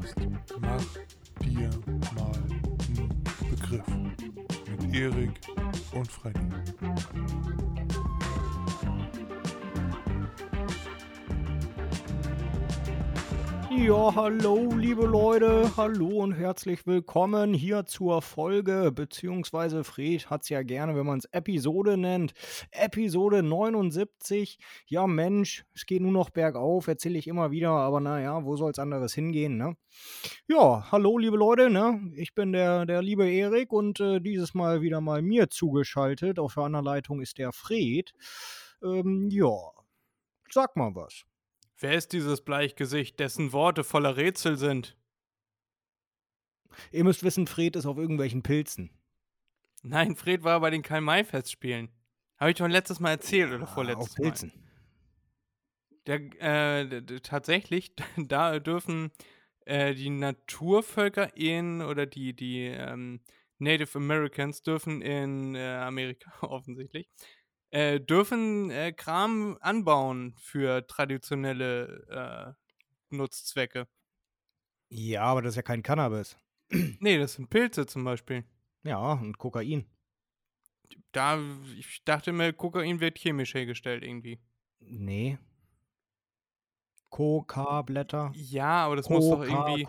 Podcast Mach dir mal einen Begriff mit Erik und Freddy. Ja, hallo, liebe Leute, hallo und herzlich willkommen hier zur Folge, beziehungsweise Fred hat es ja gerne, wenn man es Episode nennt. Episode 79. Ja, Mensch, es geht nur noch bergauf, erzähle ich immer wieder, aber naja, wo soll es anderes hingehen, ne? Ja, hallo, liebe Leute, ne? Ich bin der, der liebe Erik und äh, dieses Mal wieder mal mir zugeschaltet. Auf der anderen Leitung ist der Fred. Ähm, ja, sag mal was. Wer ist dieses Bleichgesicht, dessen Worte voller Rätsel sind? Ihr müsst wissen, Fred ist auf irgendwelchen Pilzen. Nein, Fred war bei den Karl-May-Festspielen. Habe ich doch letztes Mal erzählt oder Ah, vorletztes auf Pilzen. Mal. Der, äh, tatsächlich, da dürfen äh, die Naturvölker in oder die, die ähm, Native Americans dürfen in äh, Amerika offensichtlich äh, dürfen äh, Kram anbauen für traditionelle äh, Nutzzwecke. Ja, aber das ist ja kein Cannabis. Nee, das sind Pilze zum Beispiel. Ja, und Kokain. Da, ich dachte mir, Kokain wird chemisch hergestellt irgendwie. Nee. Coca-Blätter. Ja, aber das muss doch irgendwie.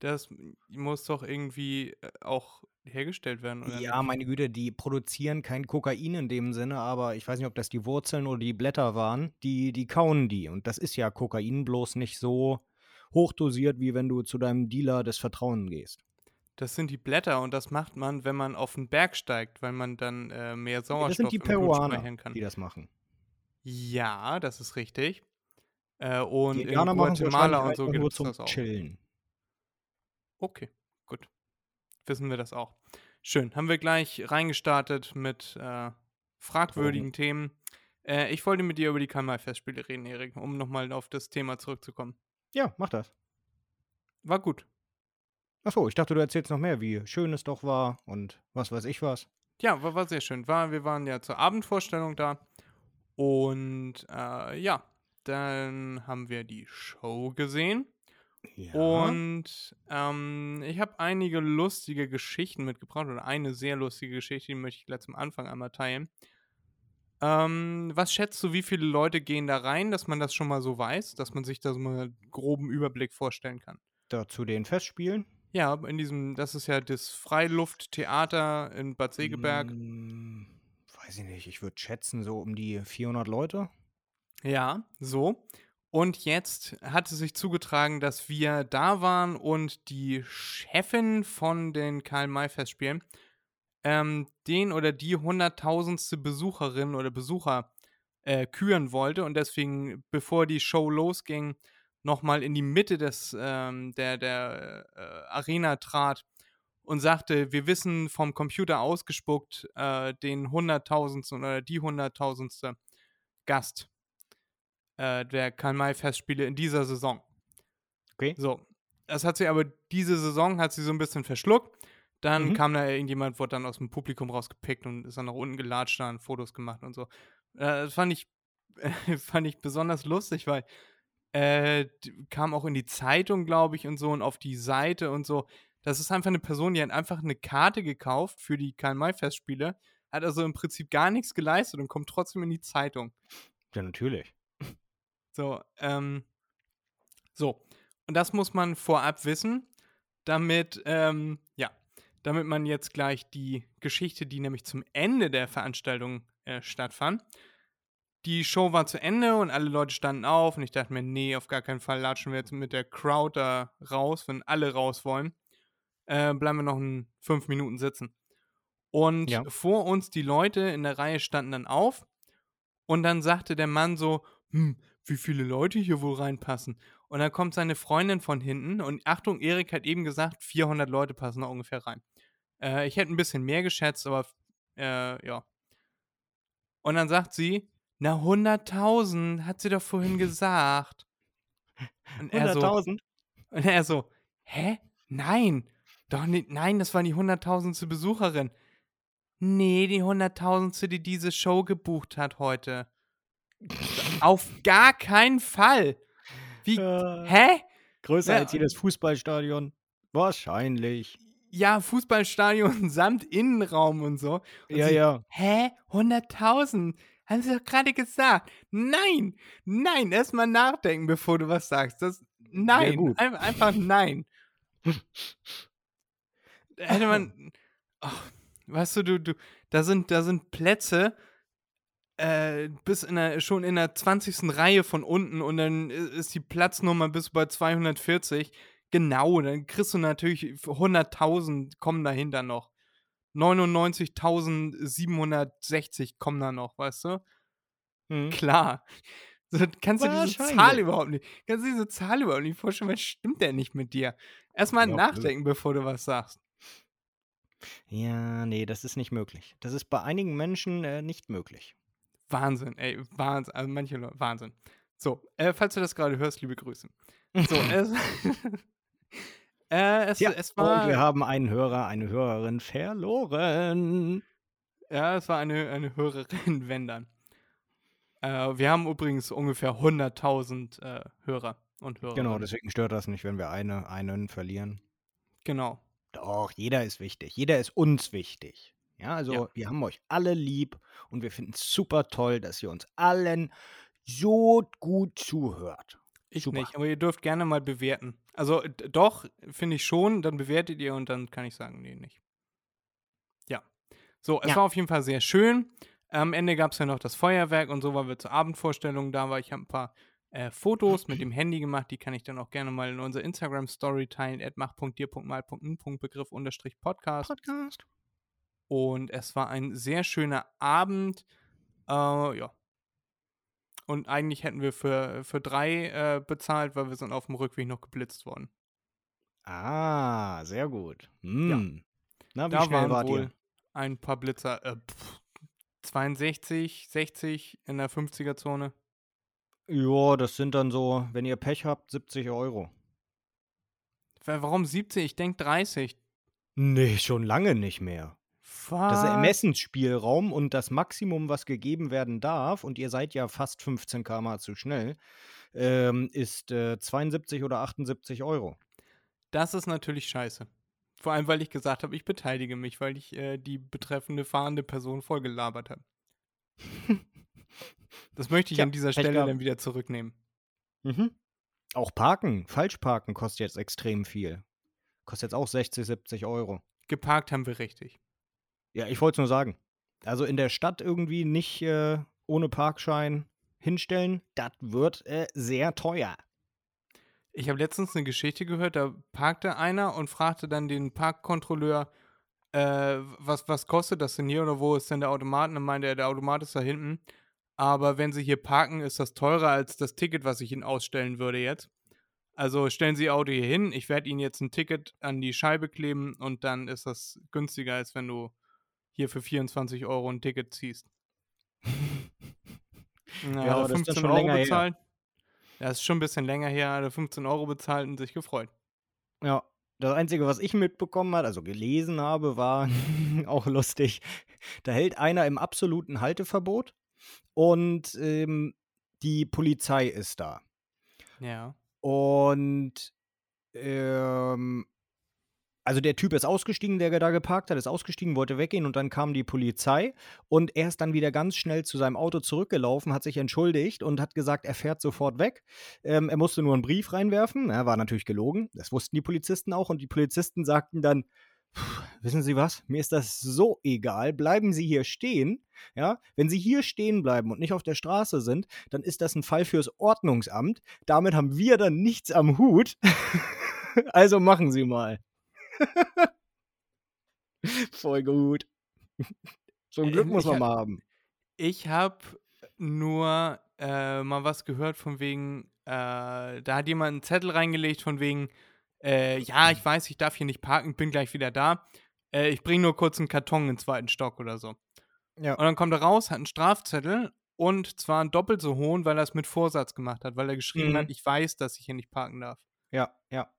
Das muss doch irgendwie äh, auch hergestellt werden, oder Ja, nicht? meine Güte, die produzieren kein Kokain in dem Sinne, aber ich weiß nicht, ob das die Wurzeln oder die Blätter waren. Die, die kauen die. Und das ist ja Kokain bloß nicht so hochdosiert, wie wenn du zu deinem Dealer des Vertrauens gehst. Das sind die Blätter und das macht man, wenn man auf den Berg steigt, weil man dann äh, mehr Sauerstoff das sind die im Peruaner, kann. die das machen. Ja, das ist richtig. Äh, und Die in Guatemala und so gibt es das auch. Chillen. Okay, gut. Wissen wir das auch. Schön. Haben wir gleich reingestartet mit äh, fragwürdigen Themen. Äh, ich wollte mit dir über die Karl-May-Festspiele reden, Erik, um nochmal auf das Thema zurückzukommen. Ja, mach das. War gut. Achso, ich dachte, du erzählst noch mehr, wie schön es doch war und was weiß ich was. Ja, war, war sehr schön. War, wir waren ja zur Abendvorstellung da. Und äh, ja, dann haben wir die Show gesehen. Ja. Und ähm, ich habe einige lustige Geschichten mitgebracht oder eine sehr lustige Geschichte, die möchte ich gleich zum Anfang einmal teilen. Ähm, was schätzt du, wie viele Leute gehen da rein, dass man das schon mal so weiß, dass man sich da so mal einen groben Überblick vorstellen kann? da zu den Festspielen. Ja, in diesem, das ist ja das Freilufttheater in Bad Segeberg. Mm, weiß ich nicht, ich würde schätzen, so um die 400 Leute. Ja, so. Und jetzt hat es sich zugetragen, dass wir da waren und die Chefin von den Karl-May-Festspielen ähm, den oder die hunderttausendste Besucherin oder Besucher äh, küren wollte. Und deswegen, bevor die Show losging, nochmal in die Mitte des, ähm, der, der äh, Arena trat und sagte, wir wissen vom Computer ausgespuckt äh, den hunderttausendsten oder die hunderttausendste Gast äh, der Karl-May-Festspiele in dieser Saison. Okay. So, das hat sie aber diese Saison hat sie so ein bisschen verschluckt. Dann Mhm. kam da irgendjemand, wurde dann aus dem Publikum rausgepickt und ist dann nach unten gelatscht, da und Fotos gemacht und so. Äh, das fand ich, fand ich besonders lustig, weil äh, kam auch in die Zeitung, glaube ich, und so und auf die Seite und so. Das ist einfach eine Person, die hat einfach eine Karte gekauft für die Karl-May-Festspiele, hat also im Prinzip gar nichts geleistet und kommt trotzdem in die Zeitung. Ja, natürlich. So, ähm, so. Und das muss man vorab wissen, damit, ähm, ja, damit man jetzt gleich die Geschichte, die nämlich zum Ende der Veranstaltung äh, stattfand. Die Show war zu Ende und alle Leute standen auf und ich dachte mir, nee, auf gar keinen Fall latschen wir jetzt mit der Crowd da raus, wenn alle raus wollen. Äh, bleiben wir noch ein, fünf Minuten sitzen. Und Ja. vor uns die Leute in der Reihe standen dann auf und dann sagte der Mann so, hm, wie viele Leute hier wohl reinpassen? Und dann kommt seine Freundin von hinten und Achtung, Erik hat eben gesagt, 400 Leute passen da ungefähr rein. Äh, ich hätte ein bisschen mehr geschätzt, aber äh, ja. Und dann sagt sie, na 100.000, hat sie doch vorhin gesagt. Und er so, 100.000? und er so, hä? Nein, doch nicht, nein, das war die hunderttausendste Besucherin. Nee, die hunderttausendste, die diese Show gebucht hat heute. Auf gar keinen Fall. Wie, Äh, hä? Größer Ja, als jedes Fußballstadion? Wahrscheinlich. Ja, Fußballstadion samt Innenraum und so. Und Ja, sie, ja. Hä? 100.000? Haben sie doch gerade gesagt. Nein, nein, erstmal nachdenken, bevor du was sagst. Das, nein, ein, einfach nein. Hätte man, ach, weißt du, du, du, da sind, da sind Plätze äh, bis in der, schon in der 20. Reihe von unten und dann ist die Platznummer bis bei 240. Genau, dann kriegst du natürlich 100.000 kommen dahinter noch. 99.760 kommen da noch, weißt du? Hm. Klar. So, kannst du diese Zahl überhaupt nicht, kannst du diese Zahl überhaupt nicht vorstellen, was stimmt denn nicht mit dir? Erstmal Ja, nachdenken, bevor du was sagst. Ja, nee, das ist nicht möglich. Das ist bei einigen Menschen äh, nicht möglich. Wahnsinn, ey, Wahnsinn, also manche Leute, Wahnsinn. So, äh, falls du das gerade hörst, liebe Grüße. So, es, äh, es, Ja, es und wir war, haben einen Hörer, eine Hörerin verloren. ja, es war eine, eine Hörerin, wenn dann. Äh, wir haben übrigens ungefähr 100.000 äh, Hörer und Hörerinnen. Genau, deswegen stört das nicht, wenn wir eine, einen verlieren. Genau. Doch, jeder ist wichtig. Jeder ist uns wichtig. Ja, also Ja. wir haben euch alle lieb und wir finden es super toll, dass ihr uns allen so gut zuhört. Ich Super. nicht, aber ihr dürft gerne mal bewerten. Also doch, finde ich schon, dann bewertet ihr und dann kann ich sagen, nee, nicht. Ja. So, es Ja. war auf jeden Fall sehr schön. Am Ende gab es ja noch das Feuerwerk und so, weil wir zur Abendvorstellung da waren. Ich habe ein paar äh, Fotos mit dem Handy gemacht, die kann ich dann auch gerne mal in unserer Instagram-Story teilen, mach.dir.mal.n.begriff unterstrich Podcast. Und es war ein sehr schöner Abend. Äh, ja. Und eigentlich hätten wir für, für drei äh, bezahlt, weil wir sind auf dem Rückweg noch geblitzt worden. Ah, sehr gut. Hm. Na, wie da schnell waren wohl ihr? ein paar Blitzer. Äh, pff, 62, 60 in der 50er-Zone. Ja, das sind dann so, wenn ihr Pech habt, 70 Euro. Wa- Warum 70? Ich denke 30. Nee, schon lange nicht mehr. Das ist? Ermessensspielraum und das Maximum, was gegeben werden darf, und ihr seid ja fast 15 km zu schnell, ähm, ist äh, 72 oder 78 Euro. Das ist natürlich scheiße. Vor allem, weil ich gesagt habe, ich beteilige mich, weil ich äh, die betreffende fahrende Person vollgelabert habe. Das möchte ich Tja, an dieser Stelle dann wieder zurücknehmen. Mhm. Auch Parken, Falschparken kostet jetzt extrem viel. Kostet jetzt auch 60, 70 Euro. Geparkt haben wir richtig. Ja, ich wollte es nur sagen. Also in der Stadt irgendwie nicht äh, ohne Parkschein hinstellen, das wird äh, sehr teuer. Ich habe letztens eine Geschichte gehört, da parkte einer und fragte dann den Parkkontrolleur, äh, was, was kostet das denn hier oder wo ist denn der Automat? Und dann meinte er, der Automat ist da hinten. Aber wenn Sie hier parken, ist das teurer als das Ticket, was ich Ihnen ausstellen würde jetzt. Also stellen Sie Ihr Auto hier hin, ich werde Ihnen jetzt ein Ticket an die Scheibe kleben und dann ist das günstiger, als wenn du hier für 24 Euro ein Ticket ziehst. Ja, Ja, hat aber er das ist dann 15 schon Euro länger her. bezahlt. Das ist schon ein bisschen länger her, hat er 15 Euro bezahlt und sich gefreut. Ja, das Einzige, was ich mitbekommen habe, also gelesen habe, war auch lustig. Da hält einer im absoluten Halteverbot und ähm, die Polizei ist da. Ja. Und ähm, also der Typ ist ausgestiegen, der da geparkt hat, ist ausgestiegen, wollte weggehen und dann kam die Polizei und er ist dann wieder ganz schnell zu seinem Auto zurückgelaufen, hat sich entschuldigt und hat gesagt, er fährt sofort weg. Ähm, er musste nur einen Brief reinwerfen. Er war natürlich gelogen. Das wussten die Polizisten auch und die Polizisten sagten dann, "Puh, wissen Sie was? Mir ist das so egal. Bleiben Sie hier stehen. Ja, wenn Sie hier stehen bleiben und nicht auf der Straße sind, dann ist das ein Fall fürs Ordnungsamt. Damit haben wir dann nichts am Hut. also machen Sie mal. Voll gut. So ein Glück muss ich man hab- mal haben. Ich habe nur äh, mal was gehört von wegen, äh, da hat jemand einen Zettel reingelegt von wegen, äh, ja, ich weiß, ich darf hier nicht parken, bin gleich wieder da. Äh, ich bringe nur kurz einen Karton in den zweiten Stock oder so. Ja. Und dann kommt er raus, hat einen Strafzettel und zwar einen doppelt so hohen, weil er es mit Vorsatz gemacht hat, weil er geschrieben Mhm. hat, ich weiß, dass ich hier nicht parken darf. Ja, ja.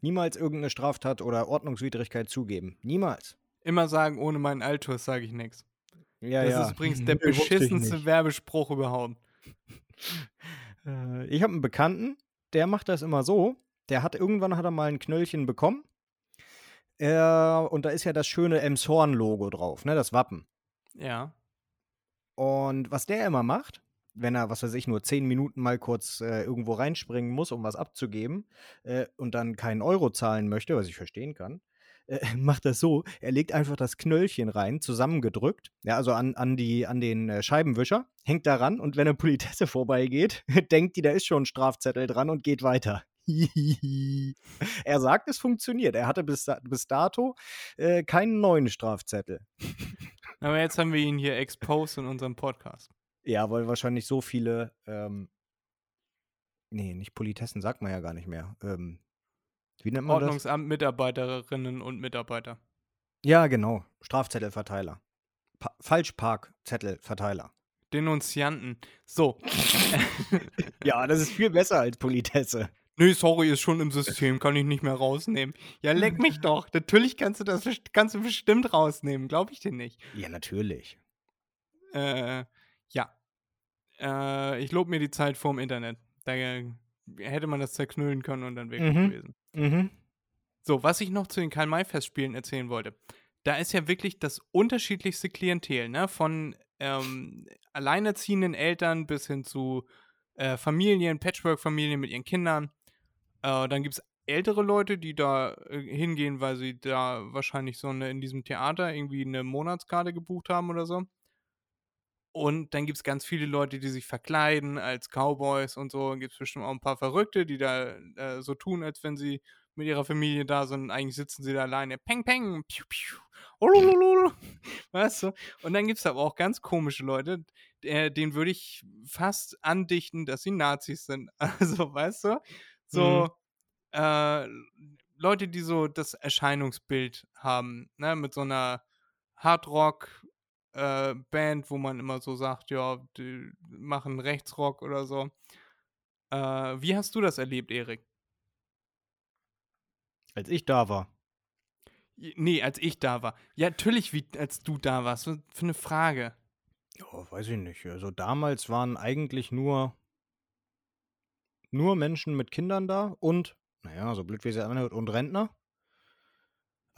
Niemals irgendeine Straftat oder Ordnungswidrigkeit zugeben. Niemals. Immer sagen, ohne meinen Altus sage ich nichts. Ja, das ja. ist übrigens der beschissenste. Werbespruch überhaupt. Äh, Ich habe einen Bekannten, der macht das immer so. der hat irgendwann hat er mal ein Knöllchen bekommen. Äh, und da ist ja das schöne Emshorn-Logo drauf, ne, das Wappen. Ja. Und was der immer macht, wenn er, was weiß ich, nur zehn Minuten mal kurz äh, irgendwo reinspringen muss, um was abzugeben äh, und dann keinen Euro zahlen möchte, was ich verstehen kann, äh, macht das so, er legt einfach das Knöllchen rein, zusammengedrückt, ja, also an, an, die, an den äh, Scheibenwischer, hängt daran und wenn eine Politesse vorbeigeht, denkt die, da ist schon ein Strafzettel dran und geht weiter. er sagt, es funktioniert. Er hatte bis, bis dato äh, keinen neuen Strafzettel. Aber jetzt haben wir ihn hier exposed in unserem Podcast. Ja, weil wahrscheinlich so viele, ähm, nee, nicht Politessen, sagt man ja gar nicht mehr. Ähm, wie nennt man Ordnungsamt, Mitarbeiterinnen und Mitarbeiter. Ja, genau. Strafzettelverteiler. Pa Falschparkzettelverteiler. Denunzianten. So. ja, das ist viel besser als Politesse. Nee, sorry, ist schon im System, kann ich nicht mehr rausnehmen. Ja, leck mich doch. Natürlich kannst du das kannst du bestimmt rausnehmen, glaube ich dir nicht. Ja, natürlich. Äh, ja. Äh, ich lobe mir die Zeit vorm Internet. Da hätte man das zerknüllen können und dann wäre mhm. gewesen. Mhm. So, was ich noch zu den Karl-May-Festspielen erzählen wollte. Da ist ja wirklich das unterschiedlichste Klientel, ne? Von ähm, alleinerziehenden Eltern bis hin zu äh, Familien, Patchwork-Familien mit ihren Kindern. Äh, dann gibt es ältere Leute, die da äh, hingehen, weil sie da wahrscheinlich so eine in diesem Theater irgendwie eine Monatskarte gebucht haben oder so. Und dann gibt es ganz viele Leute, die sich verkleiden als Cowboys und so. Gibt es bestimmt auch ein paar Verrückte, die da äh, so tun, als wenn sie mit ihrer Familie da sind. Eigentlich sitzen sie da alleine. Peng, peng, piu, piu. Olololol. Weißt du? Und dann gibt es aber auch ganz komische Leute, äh, denen würde ich fast andichten, dass sie Nazis sind. Also, weißt du? So, mhm. äh, Leute, die so das Erscheinungsbild haben, ne, mit so einer Hardrock, äh, Band, wo man immer so sagt, ja, die machen Rechtsrock oder so. Äh, wie hast du das erlebt, Erik? Als ich da war. Nee, als ich da war. Ja, natürlich, wie, als du da warst. Was für eine Frage. Ja, weiß ich nicht. Also damals waren eigentlich nur, nur Menschen mit Kindern da und, naja, so blöd wie es anhört, und Rentner.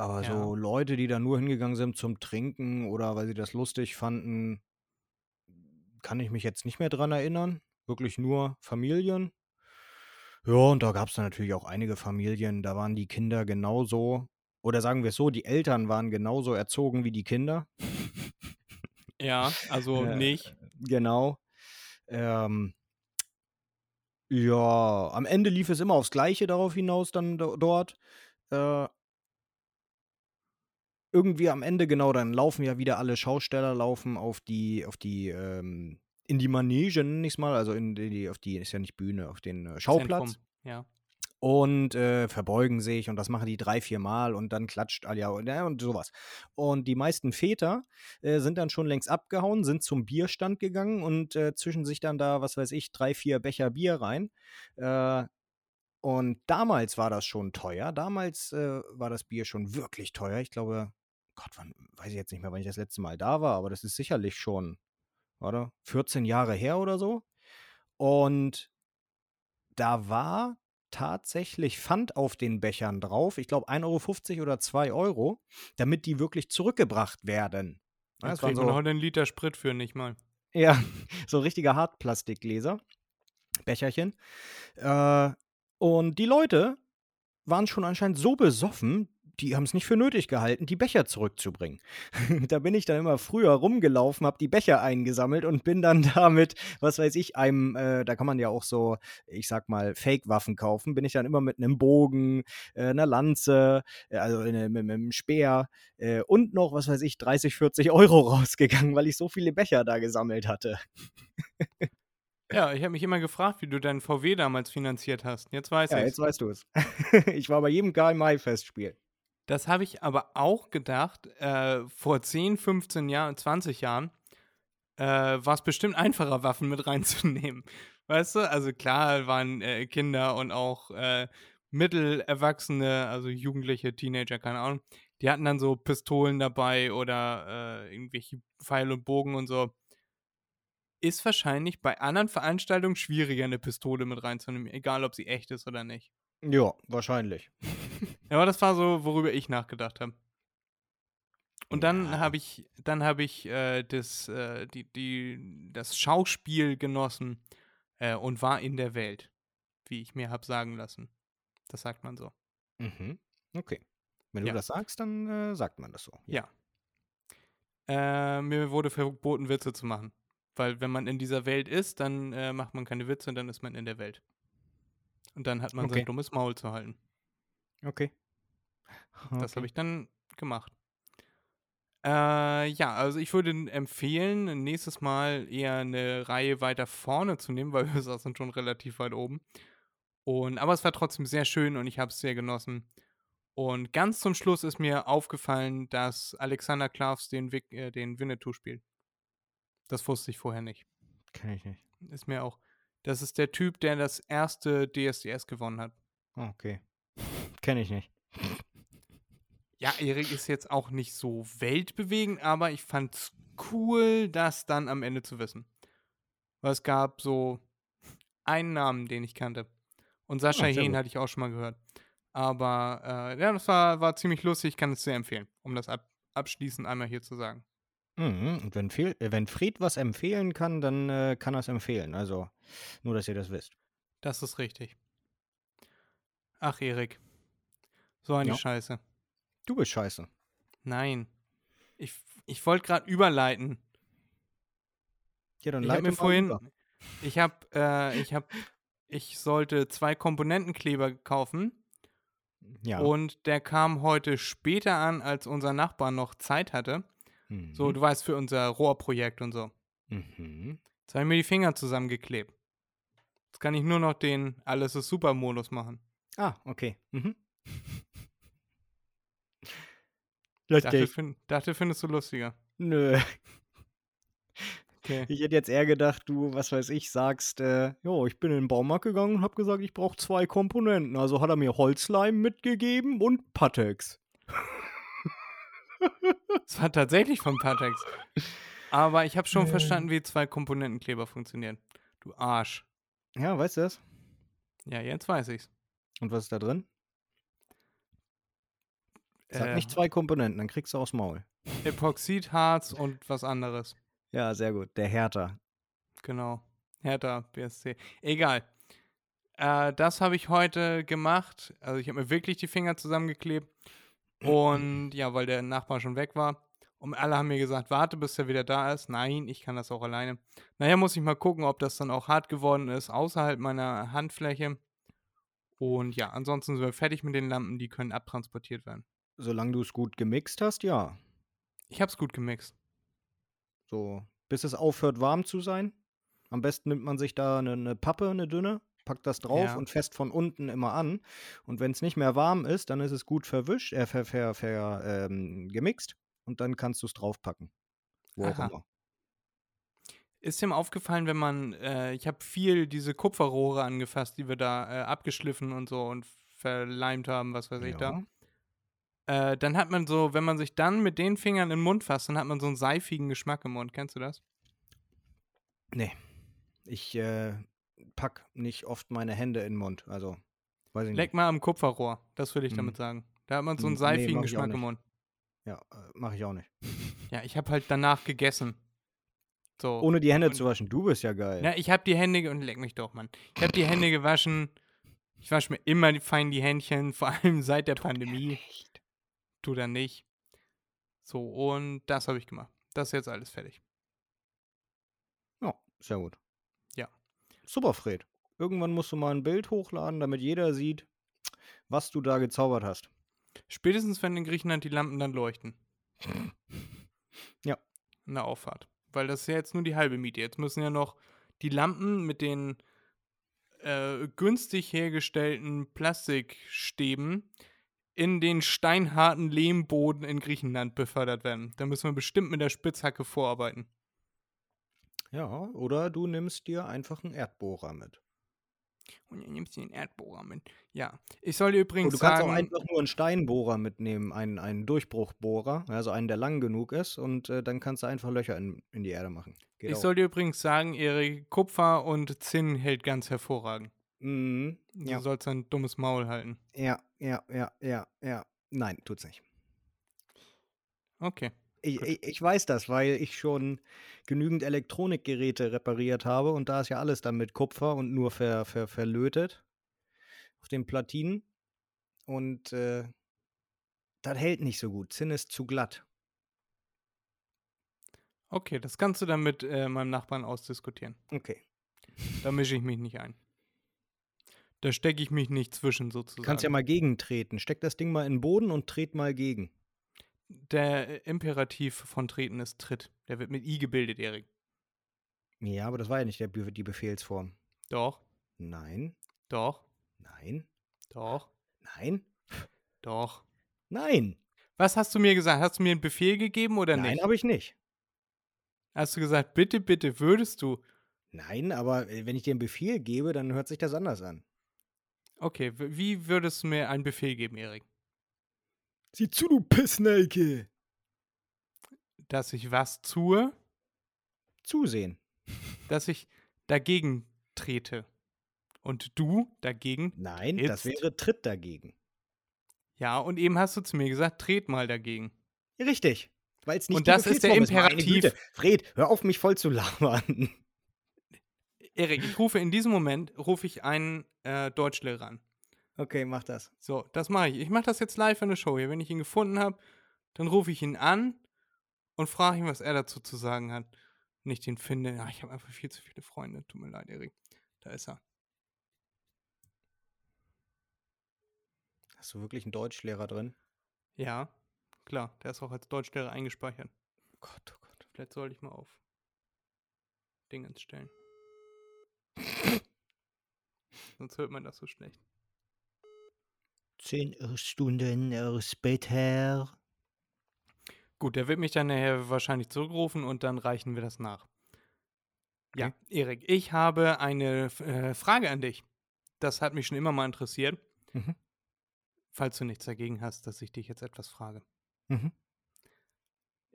Aber ja. so Leute, die da nur hingegangen sind zum Trinken oder weil sie das lustig fanden, kann ich mich jetzt nicht mehr dran erinnern. Wirklich nur Familien. Ja, und da gab es dann natürlich auch einige Familien, da waren die Kinder genauso, oder sagen wir es so, die Eltern waren genauso erzogen wie die Kinder. Ja, also äh, nicht. Genau. Ähm, ja, am Ende lief es immer aufs Gleiche darauf hinaus, dann dort. Äh, irgendwie am Ende, genau, dann laufen ja wieder alle Schausteller, laufen auf die, auf die, ähm, in die Manege, nenne ich es mal, also in die, auf die, ist ja nicht Bühne, auf den äh, Schauplatz. Zentrum, ja. Und äh, verbeugen sich und das machen die drei, vier Mal und dann klatscht Alia und, äh, und sowas. Und die meisten Väter äh, sind dann schon längst abgehauen, sind zum Bierstand gegangen und äh, zwischen sich dann da, was weiß ich, drei, vier Becher Bier rein. Äh, und damals war das schon teuer. Damals war das Bier schon wirklich teuer. Ich glaube, Gott, wann, weiß ich jetzt nicht mehr, wann ich das letzte Mal da war, aber das ist sicherlich schon, oder? 14 Jahre her oder so. Und da war tatsächlich Pfand auf den Bechern drauf. Ich glaube 1,50 Euro oder 2 Euro, damit die wirklich zurückgebracht werden. Da ja, kriegt man so, heute einen Liter Sprit für nicht mal. Ja, so richtige Hartplastikgläser, Becherchen. Äh, und die Leute waren schon anscheinend so besoffen, die haben es nicht für nötig gehalten, die Becher zurückzubringen. da bin ich dann immer früher rumgelaufen, habe die Becher eingesammelt und bin dann damit, was weiß ich, einem, äh, da kann man ja auch so, ich sag mal, Fake-Waffen kaufen, bin ich dann immer mit einem Bogen, äh, einer Lanze, äh, also mit, mit, einem Speer äh, und noch, was weiß ich, 30, 40 Euro rausgegangen, weil ich so viele Becher da gesammelt hatte. Ja, ich habe mich immer gefragt, wie du deinen VW damals finanziert hast. Jetzt weiß ich. Ja, jetzt weißt du es. ich war bei jedem Karl-May-Festspiel. Das habe ich aber auch gedacht, äh, vor 10, 15 Jahren, 20 Jahren, äh, war es bestimmt einfacher, Waffen mit reinzunehmen. Weißt du? Also klar waren äh, Kinder und auch äh, Mittelerwachsene, also Jugendliche, Teenager, keine Ahnung, die hatten dann so Pistolen dabei oder äh, irgendwelche Pfeil und Bogen und so. Ist wahrscheinlich bei anderen Veranstaltungen schwieriger, eine Pistole mit reinzunehmen, egal ob sie echt ist oder nicht. Ja, wahrscheinlich. Ja, aber das war so, worüber ich nachgedacht habe. Und dann Ja. habe ich, dann habe ich äh, das, äh, die, die, das Schauspiel genossen äh, und war in der Welt, wie ich mir habe sagen lassen. Das sagt man so. Mhm. Okay. Wenn Ja. du das sagst, dann äh, sagt man das so. Ja. Äh, mir wurde verboten, Witze zu machen. Weil wenn man in dieser Welt ist, dann äh, macht man keine Witze und dann ist man in der Welt. Und dann hat man Okay. sein dummes Maul zu halten. Okay. Das habe ich dann gemacht. Äh, ja, also ich würde empfehlen, nächstes Mal eher eine Reihe weiter vorne zu nehmen, weil wir saßen schon relativ weit oben. Und, aber es war trotzdem sehr schön und ich habe es sehr genossen. Und ganz zum Schluss ist mir aufgefallen, dass Alexander Klavs den, Vic, äh, den Winnetou spielt. Das wusste ich vorher nicht. Kenn ich nicht. Ist mir auch. Das ist der Typ, der das erste DSDS gewonnen hat. Okay. Kenn ich nicht. Ja, Erik ist jetzt auch nicht so weltbewegend, aber ich fand's cool, das dann am Ende zu wissen. Weil es gab so einen Namen, den ich kannte. Und Sascha Ah, sehr Hehn gut. hatte ich auch schon mal gehört. Aber äh, ja, das war, war ziemlich lustig. Ich kann es sehr empfehlen, um das ab, abschließend einmal hier zu sagen. Mhm. Und wenn, Fehl, äh, wenn Fred was empfehlen kann, dann äh, kann er es empfehlen. Also, nur, dass ihr das wisst. Das ist richtig. Ach, Erik. So eine Ja. Scheiße. Du bist scheiße. Nein. Ich, ich wollte gerade überleiten. Ja, dann Ich habe leite mir vorhin, über. ich habe, äh, ich habe, ich sollte zwei Komponentenkleber kaufen Ja. und der kam heute später an, als unser Nachbar noch Zeit hatte. mhm. So, du weißt, für unser Rohrprojekt und so. Mhm. Jetzt habe ich mir die Finger zusammengeklebt. Jetzt kann ich nur noch den Alles ist super Modus machen. Ah, okay. Mhm. Dachte, Lustig. fin dachte, findest du lustiger. Nö. Okay. Ich hätte jetzt eher gedacht, du, was weiß ich, sagst, äh, jo, ich bin in den Baumarkt gegangen und habe gesagt, ich brauche zwei Komponenten. Also hat er mir Holzleim mitgegeben und Pateks. Es war tatsächlich von Patex. Aber ich habe schon Äh. verstanden, wie zwei Komponentenkleber funktionieren. Du Arsch. Ja, weißt du das? Ja, jetzt weiß ich's. Und was ist da drin? Sag Äh, nicht zwei Komponenten, dann kriegst du aufs Maul. Epoxidharz und was anderes. Ja, sehr gut. Der Härter. Genau. Hertha, BSC. Egal. Äh, das habe ich heute gemacht. Also ich habe mir wirklich die Finger zusammengeklebt. Und ja, weil der Nachbar schon weg war. Und alle haben mir gesagt, warte, bis er wieder da ist. Nein, ich kann das auch alleine. Naja, muss ich mal gucken, ob das dann auch hart geworden ist, außerhalb meiner Handfläche. Und ja, ansonsten sind wir fertig mit den Lampen, die können abtransportiert werden. Solange du es gut gemixt hast, ja. Ich habe es gut gemixt. So, bis es aufhört, warm zu sein. Am besten nimmt man sich da eine, eine Pappe, eine dünne, packt das drauf Ja. und fest von unten immer an. Und wenn es nicht mehr warm ist, dann ist es gut verwischt, äh, ver, ver, ver, ähm, gemixt. Und dann kannst du es draufpacken. Wo auch Aha. immer. Ist ihm aufgefallen, wenn man, äh, ich habe viel diese Kupferrohre angefasst, die wir da äh, abgeschliffen und so und verleimt haben, was weiß ich da. Äh, dann hat man so, wenn man sich dann mit den Fingern in den Mund fasst, dann hat man so einen seifigen Geschmack im Mund. Kennst du das? Nee. Ich äh, pack nicht oft meine Hände in den Mund. Also, weiß ich Leck nicht. mal am Kupferrohr, das würde ich Mhm. damit sagen. Da hat man so einen Nee, seifigen auch Geschmack im. Mund. Ja, äh, mache ich auch nicht. Ja, ich habe halt danach gegessen. So. Ohne die Hände Und- zu waschen. Du bist ja geil. Ja, ich habe die Hände, und leck mich doch, Mann. Ich habe die Hände gewaschen. Ich wasche mir immer fein die Händchen, vor allem seit der Pandemie. Tu dann nicht. So, und das habe ich gemacht. Das ist jetzt alles fertig. Ja, sehr gut. Ja. Super, Fred. Irgendwann musst du mal ein Bild hochladen, damit jeder sieht, was du da gezaubert hast. Spätestens, wenn in Griechenland die Lampen dann leuchten. Ja. In der Auffahrt. Weil das ist ja jetzt nur die halbe Miete. Jetzt müssen ja noch die Lampen mit den äh, günstig hergestellten Plastikstäben in den steinharten Lehmboden in Griechenland befördert werden. Da müssen wir bestimmt mit der Spitzhacke vorarbeiten. Ja, oder du nimmst dir einfach einen Erdbohrer mit. Und dann nimmst du den Erdbohrer mit. Ja. Ich soll dir übrigens du kannst sagen. auch einfach nur einen Steinbohrer mitnehmen, einen, einen Durchbruchbohrer, also einen, der lang genug ist, und äh, dann kannst du einfach Löcher in, in die Erde machen. Geht Ich auch. soll dir übrigens sagen, Erik, Kupfer und Zinn hält ganz hervorragend. Mhm. Du Ja. sollst ein dummes Maul halten. Ja, ja, ja, ja, ja. Nein, tut's nicht. Okay. Ich, ich, ich weiß das, weil ich schon genügend Elektronikgeräte repariert habe und da ist ja alles dann mit Kupfer und nur ver, ver, verlötet auf den Platinen. Und äh, das hält nicht so gut. Zinn ist zu glatt. Okay, das kannst du dann mit äh, meinem Nachbarn ausdiskutieren. Okay. Da mische ich mich nicht ein. Da stecke ich mich nicht zwischen Du sozusagen. kannst ja mal gegentreten. Steck das Ding mal in den Boden und tret mal gegen. Der äh, Imperativ von treten ist Tritt. Der wird mit I gebildet, Erik. Ja, aber das war ja nicht der, die Befehlsform. Doch, Nein, doch, nein, doch, nein, doch. nein. Was hast du mir gesagt? Hast du mir einen Befehl gegeben oder Nein, nicht? habe ich nicht. Hast du gesagt, bitte, bitte, würdest du? Nein, aber äh, wenn ich dir einen Befehl gebe, dann hört sich das anders an. Okay, wie würdest du mir einen Befehl geben, Erik? Sieh zu, du Pissnelke! Dass ich was tue, Zusehen. dass ich dagegen trete. Und du dagegen. Nein, das Jetzt? wäre Tritt dagegen. Ja, und eben hast du zu mir gesagt, tret mal dagegen. Richtig. Weil es nicht Und das ist der Imperativ. Güte. Fred, hör auf, mich voll zu labern. Erik, ich rufe in diesem Moment, rufe ich einen äh, Deutschlehrer an. Okay, mach das. So, das mache ich. Ich mache das jetzt live in der Show hier. Wenn ich ihn gefunden habe, dann rufe ich ihn an und frage ihn, was er dazu zu sagen hat. Wenn ich den finde, ja, ich habe einfach viel zu viele Freunde. Tut mir leid, Erik. Da ist er. Hast du wirklich einen Deutschlehrer drin? Ja, klar. Der ist auch als Deutschlehrer eingespeichert. Oh Gott, oh Gott. Vielleicht sollte ich mal auf Dingens stellen. Sonst hört man das so schlecht. Zehn Stunden später. Gut, der wird mich dann nachher wahrscheinlich zurückrufen und dann reichen wir das nach. Ja, Erik, ich habe eine äh, Frage an dich. Das hat mich schon immer mal interessiert. Mhm. Falls du nichts dagegen hast, dass ich dich jetzt etwas frage. Mhm.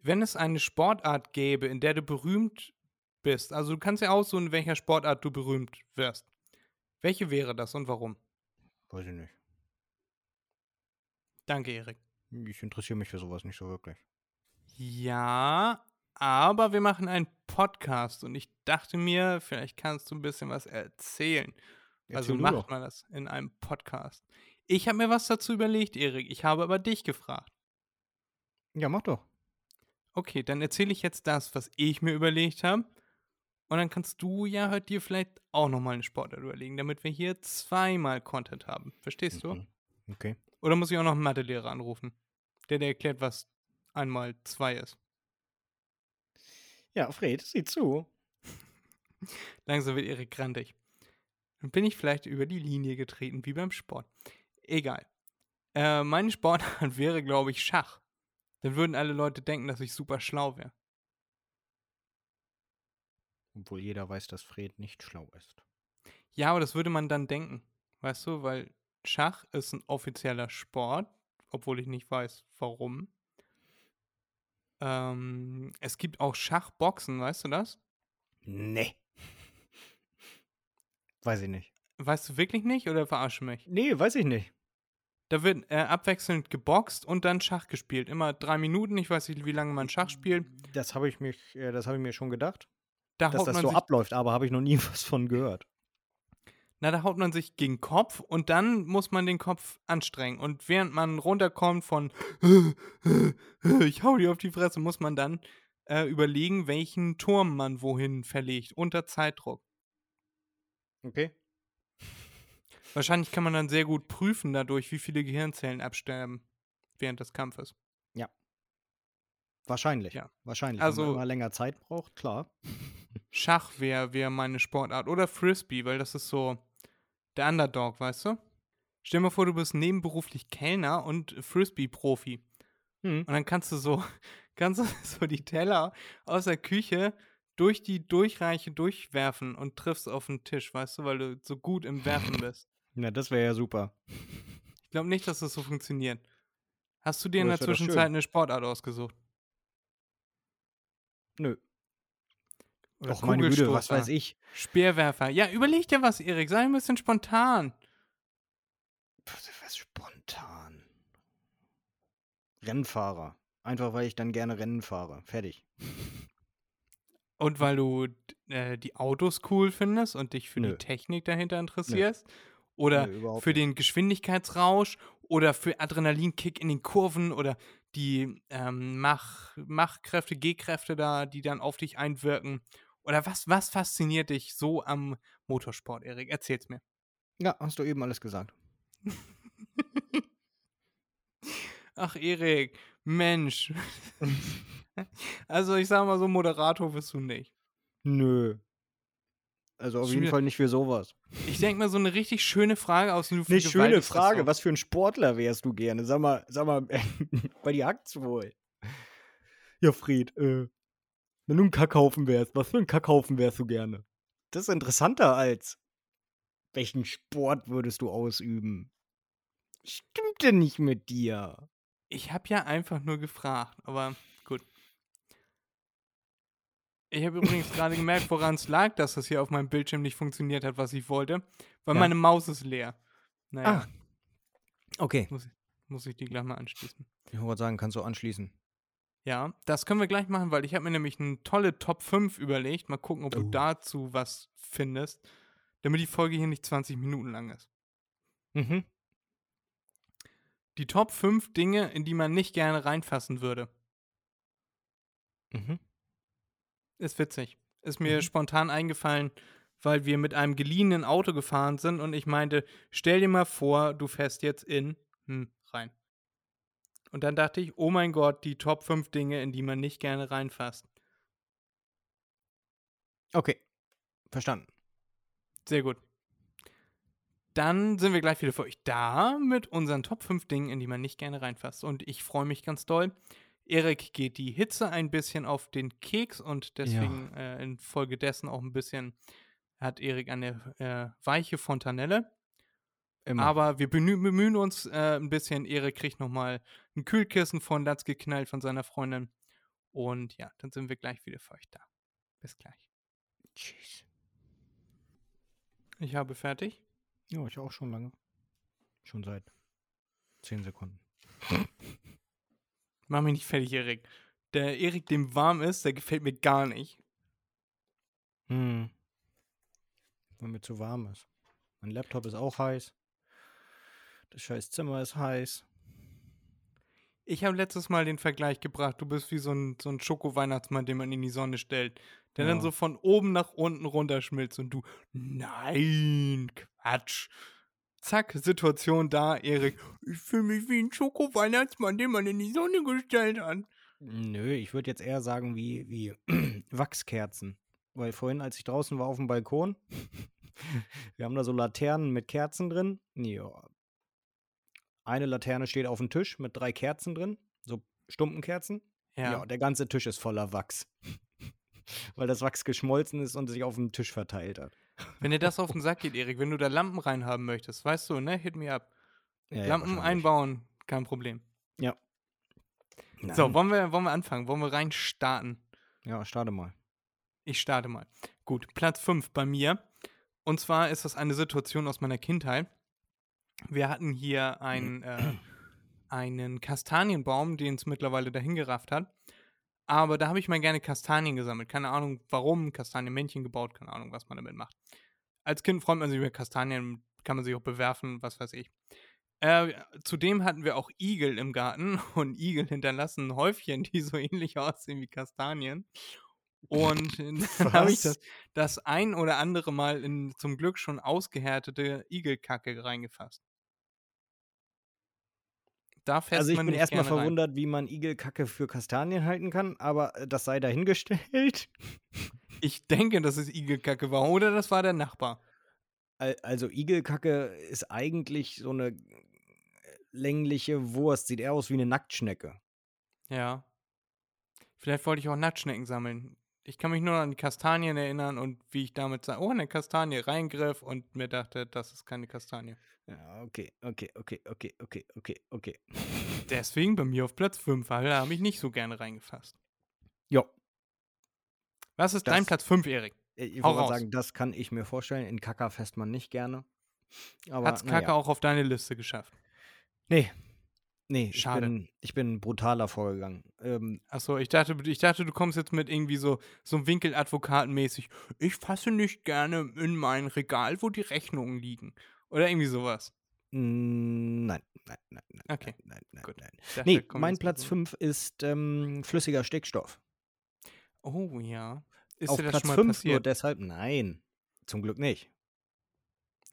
Wenn es eine Sportart gäbe, in der du berühmt bist, also du kannst ja aussuchen, in welcher Sportart du berühmt wirst. Welche wäre das und warum? Weiß ich nicht. Danke, Erik. Ich interessiere mich für sowas nicht so wirklich. Ja, aber wir machen einen Podcast und ich dachte mir, vielleicht kannst du ein bisschen was erzählen. also Erzähl du macht doch. man das in einem Podcast. Ich habe mir was dazu überlegt, Erik. Ich habe aber dich gefragt. Ja, mach doch. Okay, dann erzähle ich jetzt das, was ich mir überlegt habe. Und dann kannst du ja heute dir vielleicht auch nochmal eine Sportart überlegen, damit wir hier zweimal Content haben. Verstehst du? Mhm. Okay. Oder muss ich auch noch einen Mathelehrer anrufen? Der, der erklärt, was einmal zwei ist. Ja, Fred, sieh zu. Langsam wird Erik grantig. Dann bin ich vielleicht über die Linie getreten, wie beim Sport. Egal. Äh, meine Sportart wäre, glaube ich, Schach. Dann würden alle Leute denken, dass ich super schlau wäre. Obwohl jeder weiß, dass Fred nicht schlau ist. Ja, aber das würde man dann denken. Weißt du, weil Schach ist ein offizieller Sport, obwohl ich nicht weiß, warum. Ähm, es gibt auch Schachboxen, weißt du das? Nee. Weiß ich nicht. Weißt du wirklich nicht oder verarsche mich? Nee, weiß ich nicht. Da wird äh, abwechselnd geboxt und dann Schach gespielt. Immer drei Minuten, ich weiß nicht, wie lange man Schach spielt. Das habe ich, mich, äh, das hab ich mir schon gedacht, Da dass das so abläuft, aber habe ich noch nie was von gehört. na, da haut man sich gegen den Kopf und dann muss man den Kopf anstrengen. Und während man runterkommt von ich hau dir auf die Fresse, muss man dann äh, überlegen, welchen Turm man wohin verlegt, unter Zeitdruck. Okay. Wahrscheinlich kann man dann sehr gut prüfen dadurch, wie viele Gehirnzellen absterben während des Kampfes. Wahrscheinlich. Ja. Wahrscheinlich. Also- Wenn man immer länger Zeit braucht, klar. Schach wäre wär meine Sportart. Oder Frisbee, weil das ist so der Underdog, weißt du? Stell dir mal vor, du bist nebenberuflich Kellner und Frisbee-Profi. Hm. Und dann kannst du so, kannst du so die Teller aus der Küche durch die Durchreiche durchwerfen und triffst auf den Tisch, weißt du, weil du so gut im Werfen bist. Ja, das wäre ja super. Ich glaube nicht, dass das so funktioniert. Hast du dir Oh, in der Zwischenzeit eine Sportart ausgesucht? Nö. Oder Och, meine Güte, was weiß ich. Speerwerfer. Ja, überleg dir was, Erik. Sei ein bisschen spontan. Was spontan. Rennfahrer. Einfach weil ich dann gerne Rennen fahre. Fertig. Und weil du äh, die Autos cool findest und dich für Nö. die Technik dahinter interessierst? Oder Nö, für nicht. den Geschwindigkeitsrausch? Oder für Adrenalinkick in den Kurven? Oder die ähm, Mach Machkräfte, G-Kräfte da, die dann auf dich einwirken? Oder was, was fasziniert dich so am Motorsport, Erik? Erzähl's mir. Ja, hast du eben alles gesagt. Ach, Erik, Mensch. also, ich sag mal so, Moderator bist du nicht. Nö. Also auf jeden. Fall nicht für sowas. Ich denke mal, so eine richtig schöne Frage aus, die du Eine schöne Frage. Was für ein Sportler wärst du gerne? Sag mal, sag mal, bei dir hackt's wohl. Ja, Fred, äh, wenn du ein Kackhaufen wärst, was für ein Kackhaufen wärst du gerne? Das ist interessanter als welchen Sport würdest du ausüben? Stimmt denn nicht mit dir? Ich habe ja einfach nur gefragt, aber. Ich habe übrigens gerade gemerkt, woran es lag, dass das hier auf meinem Bildschirm nicht funktioniert hat, was ich wollte. Weil Ja. meine Maus ist leer. Naja, Ah. Okay. muss, ich, muss ich die gleich mal anschließen. Ich wollte sagen, kannst du anschließen. Ja, das können wir gleich machen, weil ich habe mir nämlich eine tolle Top 5 überlegt. Mal gucken, ob du Oh. dazu was findest, damit die Folge hier nicht 20 Minuten lang ist. Mhm. Die Top 5 Dinge, in die man nicht gerne reinfassen würde. Mhm. Ist witzig. Ist mir Mhm. spontan eingefallen, weil wir mit einem geliehenen Auto gefahren sind und ich meinte, stell dir mal vor, du fährst jetzt in hm, rein. Und dann dachte ich, oh mein Gott, die Top 5 Dinge, in die man nicht gerne reinfasst. Okay. Verstanden. Sehr gut. Dann sind wir gleich wieder für euch da mit unseren Top 5 Dingen, in die man nicht gerne reinfasst. Und ich freue mich ganz doll. Erik geht die Hitze ein bisschen auf den Keks und deswegen äh, infolgedessen auch ein bisschen hat Erik eine äh, weiche Fontanelle. Immer. Aber wir bemühen, bemühen uns äh, ein bisschen. Erik kriegt nochmal ein Kühlkissen von Latz geknallt von seiner Freundin. Und ja, dann sind wir gleich wieder für euch da. Bis gleich. Tschüss. Ich habe fertig. Ja, ich auch schon lange. Schon seit 10 Sekunden. Mach mich nicht fertig, Erik. Der Erik, dem warm ist, der gefällt mir gar nicht. Hm. Weil mir zu warm ist. Mein Laptop ist auch heiß. Das scheiß Zimmer ist heiß. Ich habe letztes Mal den Vergleich gebracht, du bist wie so ein, so ein Schoko-Weihnachtsmann, den man in die Sonne stellt, der dann Ja. so von oben nach unten runterschmilzt und du, nein, Quatsch. Zack, Situation da, Erik. Ich fühle mich wie ein Schoko-Weihnachtsmann, den man in die Sonne gestellt hat. Nö, ich würde jetzt eher sagen wie, wie Wachskerzen. Weil vorhin, als ich draußen war auf dem Balkon, wir haben da so Laternen mit Kerzen drin. Ja. Eine Laterne steht auf dem Tisch mit drei Kerzen drin, so Stumpenkerzen. Ja. Ja, der ganze Tisch ist voller Wachs. Weil das Wachs geschmolzen ist und sich auf dem Tisch verteilt hat. Wenn dir das auf den Sack geht, Erik, wenn du da Lampen reinhaben möchtest, weißt du, ne, hit me up. Ja, ja, Lampen wahrscheinlich. einbauen, kein Problem. Ja. So, Nein. wollen wir, wollen wir anfangen? Wollen wir rein starten? Ja, starte mal. Ich starte mal. Gut, Platz 5 bei mir. Und zwar ist das eine Situation aus meiner Kindheit. Wir hatten hier einen, äh, einen Kastanienbaum, den es mittlerweile dahin gerafft hat. Aber da habe ich mal gerne Kastanien gesammelt. Keine Ahnung warum, Kastanienmännchen gebaut, keine Ahnung, was man damit macht. Als Kind freut man sich über Kastanien, kann man sich auch bewerfen, was weiß ich. Äh, zudem hatten wir auch Igel im Garten und Igel hinterlassen Häufchen, die so ähnlich aussehen wie Kastanien. Und dann habe ich das, das ein oder andere Mal in zum Glück schon ausgehärtete Igelkacke reingefasst. Da fässt Also ich bin erstmal gerne rein. verwundert, wie man Igelkacke für Kastanien halten kann, aber äh, das sei dahingestellt. Ich denke, dass es Igelkacke war oder das war der Nachbar. Al- Also Igelkacke ist eigentlich so eine äh, längliche Wurst, sieht eher aus wie eine Nacktschnecke. Ja. Vielleicht wollte ich auch Nacktschnecken sammeln. Ich kann mich nur an die Kastanien erinnern und wie ich damit sah, oh, eine Kastanie reingriff und mir dachte, das ist keine Kastanie. Ja, okay, okay, okay, okay, okay, okay, okay. Deswegen bei mir auf Platz 5, weil da habe ich nicht so gerne reingefasst. Jo. Was ist dein Das- Platz 5, Erik? Äh, Ich wollte gerade sagen, das kann ich mir vorstellen. In Kaka fässt man nicht gerne. Hat's na Kacke ja. auch auf deine Liste geschafft? Nee. Nee, ich Schade. bin, ich bin brutaler vorgegangen. Ähm, Achso, ich dachte, ich dachte, du kommst jetzt mit irgendwie so, so Winkeladvokatenmäßig. Ich fasse nicht gerne in mein Regal, wo die Rechnungen liegen. Oder irgendwie sowas. nein, nein, nein, nein. Okay, Nein, nein, gut. nein. Ich dachte, Nee, mein Platz so- 5 ist ähm, flüssiger Stickstoff. Oh ja. Ist Auf Platz schon mal 5 nur deshalb? Nein, zum Glück nicht.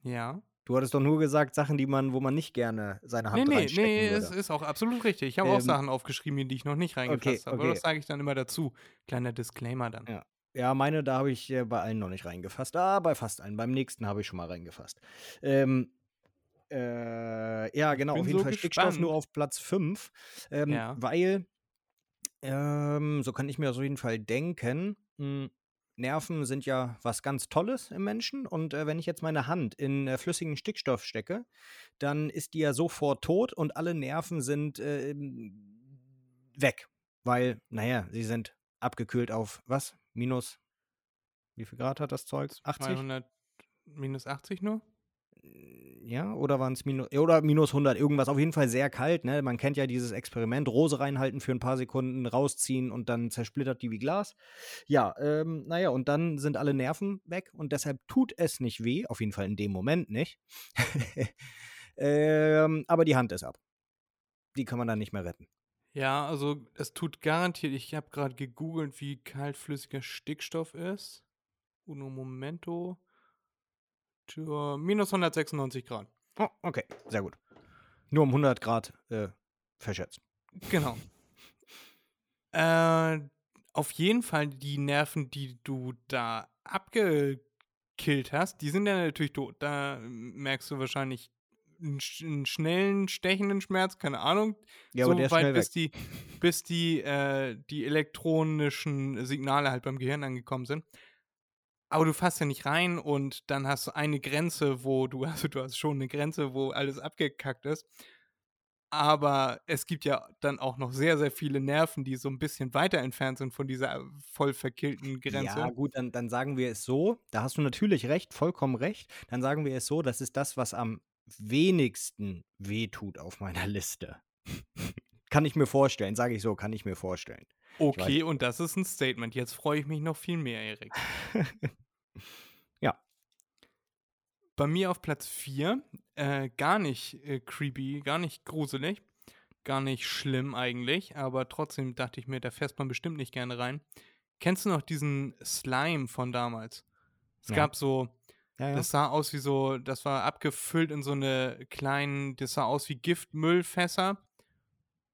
Ja. Du hattest doch nur gesagt, Sachen, die man, wo man nicht gerne seine Hand Nee, nee, reinstecken nee, würde. es ist auch absolut richtig. Ich habe auch Ähm, Sachen aufgeschrieben, in die ich noch nicht reingefasst habe. Aber okay. das sage ich dann immer dazu. Kleiner Disclaimer dann. Ja. Ja, meine, da habe ich äh, bei allen noch nicht reingefasst. Ah, bei fast allen. Beim nächsten habe ich schon mal reingefasst. Ähm, äh, ja, genau, auf jeden so Fall Stickstoff nur gespannt. auf Platz 5. Ähm, Ja. Weil, ähm, so kann ich mir auf jeden Fall denken, mh, Nerven sind ja was ganz Tolles im Menschen. Und äh, wenn ich jetzt meine Hand in äh, flüssigen Stickstoff stecke, dann ist die ja sofort tot und alle Nerven sind äh, weg. Weil, naja, sie sind abgekühlt auf was? Minus, wie viel Grad hat das Zeug? 80? 200 minus 80 nur? Ja, oder waren es minus, oder minus 100, irgendwas. Auf jeden Fall sehr kalt, ne? Man kennt ja dieses Experiment, Rose reinhalten für ein paar Sekunden, rausziehen und dann zersplittert die wie Glas. Ja, ähm, naja, und dann sind alle Nerven weg und deshalb tut es nicht weh, auf jeden Fall in dem Moment nicht. ähm, aber die Hand ist ab. Die kann man dann nicht mehr retten. Ja, also es tut garantiert, ich habe gerade gegoogelt, wie kaltflüssiger Stickstoff ist. Uno Momento. Tja, minus 196 Grad. Oh, okay, sehr gut. Nur um 100 Grad äh, verschätzt. Genau. äh, auf jeden Fall die Nerven, die du da abgekillt hast, die sind ja natürlich tot. Da merkst du wahrscheinlich einen, einen schnellen, stechenden Schmerz, keine Ahnung. Ja, so aber der ist weit, schnell weg. bis die, bis die, äh, die elektronischen Signale halt beim Gehirn angekommen sind. Aber du fasst ja nicht rein und dann hast du eine Grenze, wo du, also du hast schon eine Grenze, wo alles abgekackt ist. Aber es gibt ja dann auch noch sehr, sehr viele Nerven, die so ein bisschen weiter entfernt sind von dieser voll verkillten Grenze. Ja, gut, dann, dann sagen wir es so. Da hast du natürlich recht, vollkommen recht. Dann sagen wir es so, das ist das, was am wenigsten wehtut auf meiner Liste. kann ich mir vorstellen, sage ich so, kann ich mir vorstellen. Okay, und das ist ein Statement. Jetzt freue ich mich noch viel mehr, Erik. Ja. Bei mir auf Platz 4, äh, gar nicht äh, creepy, gar nicht gruselig, gar nicht schlimm eigentlich, aber trotzdem dachte ich mir, da fährst man bestimmt nicht gerne rein. Kennst du noch diesen Slime von damals? Es Ja. gab so, Ja, ja. das sah aus wie so, das war abgefüllt in so eine kleinen, das sah aus wie Giftmüllfässer.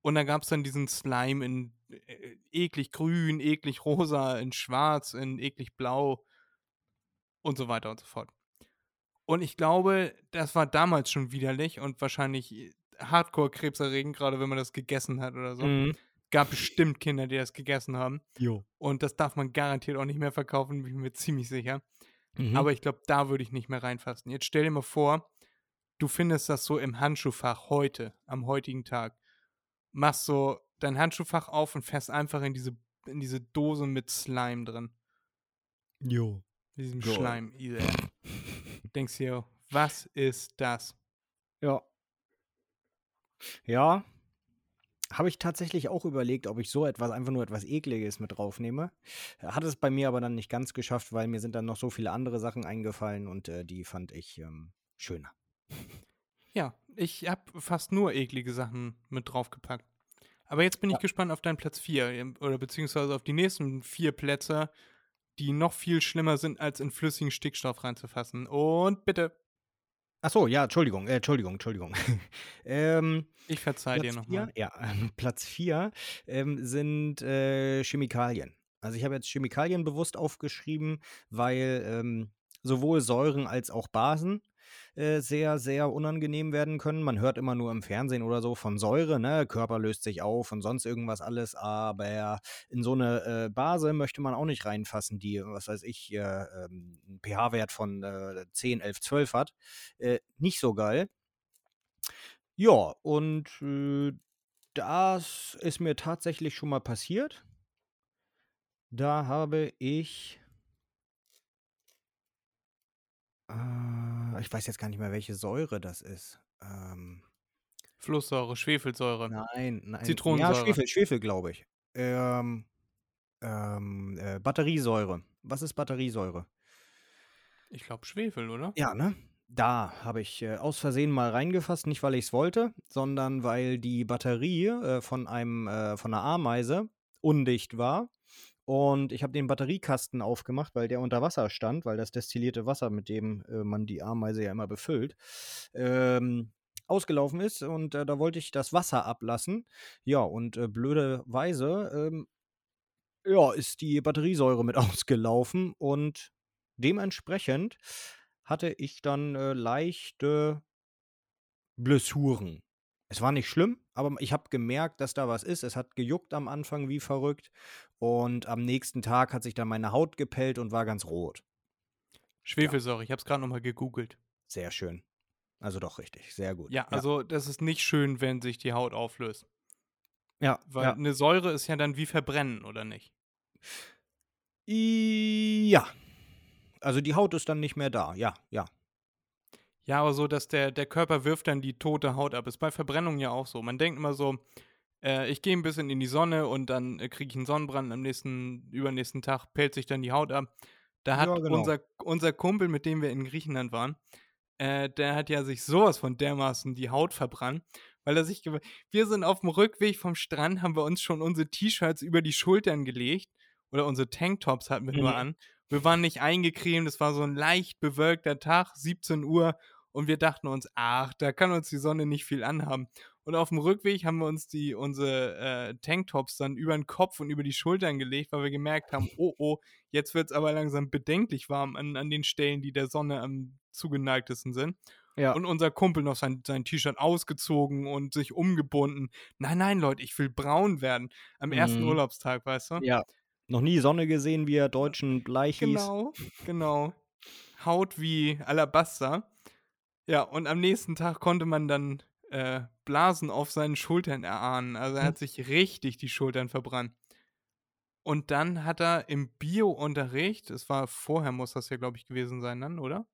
Und da gab es dann diesen Slime in eklig grün, eklig rosa, in schwarz, in eklig blau und so weiter und so fort. Und ich glaube, das war damals schon widerlich und wahrscheinlich äh, hardcore krebserregend, gerade wenn man das gegessen hat oder so. Mhm. Gab bestimmt Kinder, die das gegessen haben. Jo. Und das darf man garantiert auch nicht mehr verkaufen, bin ich mir ziemlich sicher. Mhm. Aber ich glaube, da würde ich nicht mehr reinfassen. Jetzt stell dir mal vor, du findest das so im Handschuhfach heute, am heutigen Tag. Machst so dein Handschuhfach auf und fährst einfach in diese, in diese Dose mit Slime drin. jo. Mit diesem Geil. Schleim. Denkst dir, was ist das? Ja. Ja. Habe ich tatsächlich auch überlegt, ob ich so etwas, einfach nur etwas Ekliges mit draufnehme. Hat es bei mir aber dann nicht ganz geschafft, weil mir sind dann noch so viele andere Sachen eingefallen und äh, die fand ich ähm, schöner. Ja, ich habe fast nur eklige Sachen mit draufgepackt. Aber jetzt bin ich Ja. gespannt auf deinen Platz 4 oder beziehungsweise auf die nächsten vier Plätze, die noch viel schlimmer sind, als in flüssigen Stickstoff reinzufassen. Und bitte, Ach so, ja, Entschuldigung, äh, Entschuldigung, Entschuldigung. ähm, ich verzeih dir nochmal. ja, ähm, Platz 4 ähm, sind äh, Chemikalien. Also ich habe jetzt Chemikalien bewusst aufgeschrieben, weil ähm, sowohl Säuren als auch Basen äh, sehr, sehr unangenehm werden können. Man hört immer nur im Fernsehen oder so von Säure, ne? Körper löst sich auf und sonst irgendwas alles, aber in so eine äh, Base möchte man auch nicht reinfassen, die, was weiß ich, äh, ähm, einen pH-Wert von äh, 10, 11, 12 hat. Äh, nicht so geil. Ja, und äh, das ist mir tatsächlich schon mal passiert. Da habe ich. Äh, ich weiß jetzt gar nicht mehr, welche Säure das ist. Ähm, Flusssäure, Schwefelsäure, nein, nein. Ja, Zitronensäure. Schwefel, Schwefel, glaube ich. Ähm, ähm, äh, Batteriesäure. Was ist Batteriesäure? Ich glaube Schwefel, oder? Ja, ne? Da habe ich äh, aus Versehen mal reingefasst, nicht weil ich es wollte, sondern weil die Batterie äh, von einem äh, von einer Ameise undicht war und ich habe den Batteriekasten aufgemacht, weil der unter Wasser stand, weil das destillierte Wasser, mit dem äh, man die Ameise ja immer befüllt, ähm, ausgelaufen ist und äh, da wollte ich das Wasser ablassen. Ja, und äh, blöderweise ähm, ja, ist die Batteriesäure mit ausgelaufen und dementsprechend hatte ich dann äh, leichte Blessuren. Es war nicht schlimm, aber ich habe gemerkt, dass da was ist. Es hat gejuckt am Anfang wie verrückt und am nächsten Tag hat sich dann meine Haut gepellt und war ganz rot. Schwefelsäure, ich habe es gerade nochmal gegoogelt. Sehr schön. Also doch richtig, sehr gut. Ja, also das ist nicht schön, wenn sich die Haut auflöst. ja, Weil ja. eine Säure ist ja dann wie verbrennen, oder nicht? ja. Also die Haut ist dann nicht mehr da. Ja, ja. Ja, aber so, dass der, der Körper wirft dann die tote Haut ab. Ist bei Verbrennung ja auch so. Man denkt immer so, äh, ich gehe ein bisschen in die Sonne und dann äh, kriege ich einen Sonnenbrand. Am nächsten, übernächsten Tag pellt sich dann die Haut ab. Da hat Ja, genau. unser, unser Kumpel, mit dem wir in Griechenland waren, äh, der hat ja sich sowas von dermaßen die Haut verbrannt, weil er sich. Wir sind auf dem Rückweg vom Strand, haben wir uns schon unsere T-Shirts über die Schultern gelegt. Oder unsere Tanktops hatten wir nur Mhm. an. Wir waren nicht eingecremt, es war so ein leicht bewölkter Tag, 17 Uhr. Und wir dachten uns, ach, da kann uns die Sonne nicht viel anhaben. Und auf dem Rückweg haben wir uns die, unsere äh, Tanktops dann über den Kopf und über die Schultern gelegt, weil wir gemerkt haben, oh oh, jetzt wird es aber langsam bedenklich warm an, an den Stellen, die der Sonne am zugeneigtesten sind. Ja. Und unser Kumpel noch sein, sein T-Shirt ausgezogen und sich umgebunden. Nein, nein, Leute, ich will braun werden. Am ersten Mhm. Urlaubstag, weißt du? ja. Noch nie Sonne gesehen, wie er Deutschen bleich. Genau, genau. Haut wie Alabaster. Ja, und am nächsten Tag konnte man dann äh, Blasen auf seinen Schultern erahnen. Also er hat sich richtig die Schultern verbrannt. Und dann hat er im Bio-Unterricht, es war vorher, muss das ja, glaube ich, gewesen sein dann, oder?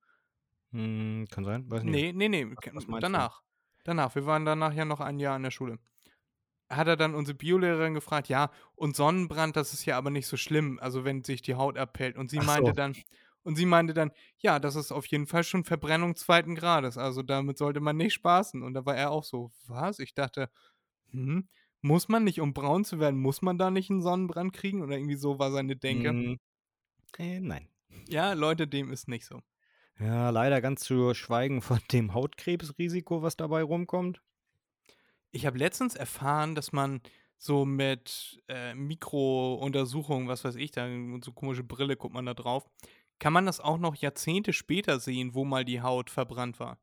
Hm, kann sein, weiß nicht. Nee, nee, nee, Was- was meinst du? danach. Danach. Wir waren danach ja noch ein Jahr in der Schule. Hat er dann unsere Biolehrerin gefragt, ja, und Sonnenbrand, das ist ja aber nicht so schlimm, also wenn sich die Haut abpellt. Und sie Ach meinte so. dann, und sie meinte dann, ja, das ist auf jeden Fall schon Verbrennung zweiten Grades, also damit sollte man nicht spaßen. Und da war er auch so, was? Ich dachte, hm, muss man nicht, um braun zu werden, muss man da nicht einen Sonnenbrand kriegen? Oder irgendwie so war seine Denke. Hm, äh, nein. Ja, Leute, dem ist nicht so. Ja, leider ganz zu schweigen von dem Hautkrebsrisiko, was dabei rumkommt. Ich habe letztens erfahren, dass man so mit äh, Mikrountersuchungen, was weiß ich, da und so komische Brille guckt man da drauf, kann man das auch noch Jahrzehnte später sehen, wo mal die Haut verbrannt war.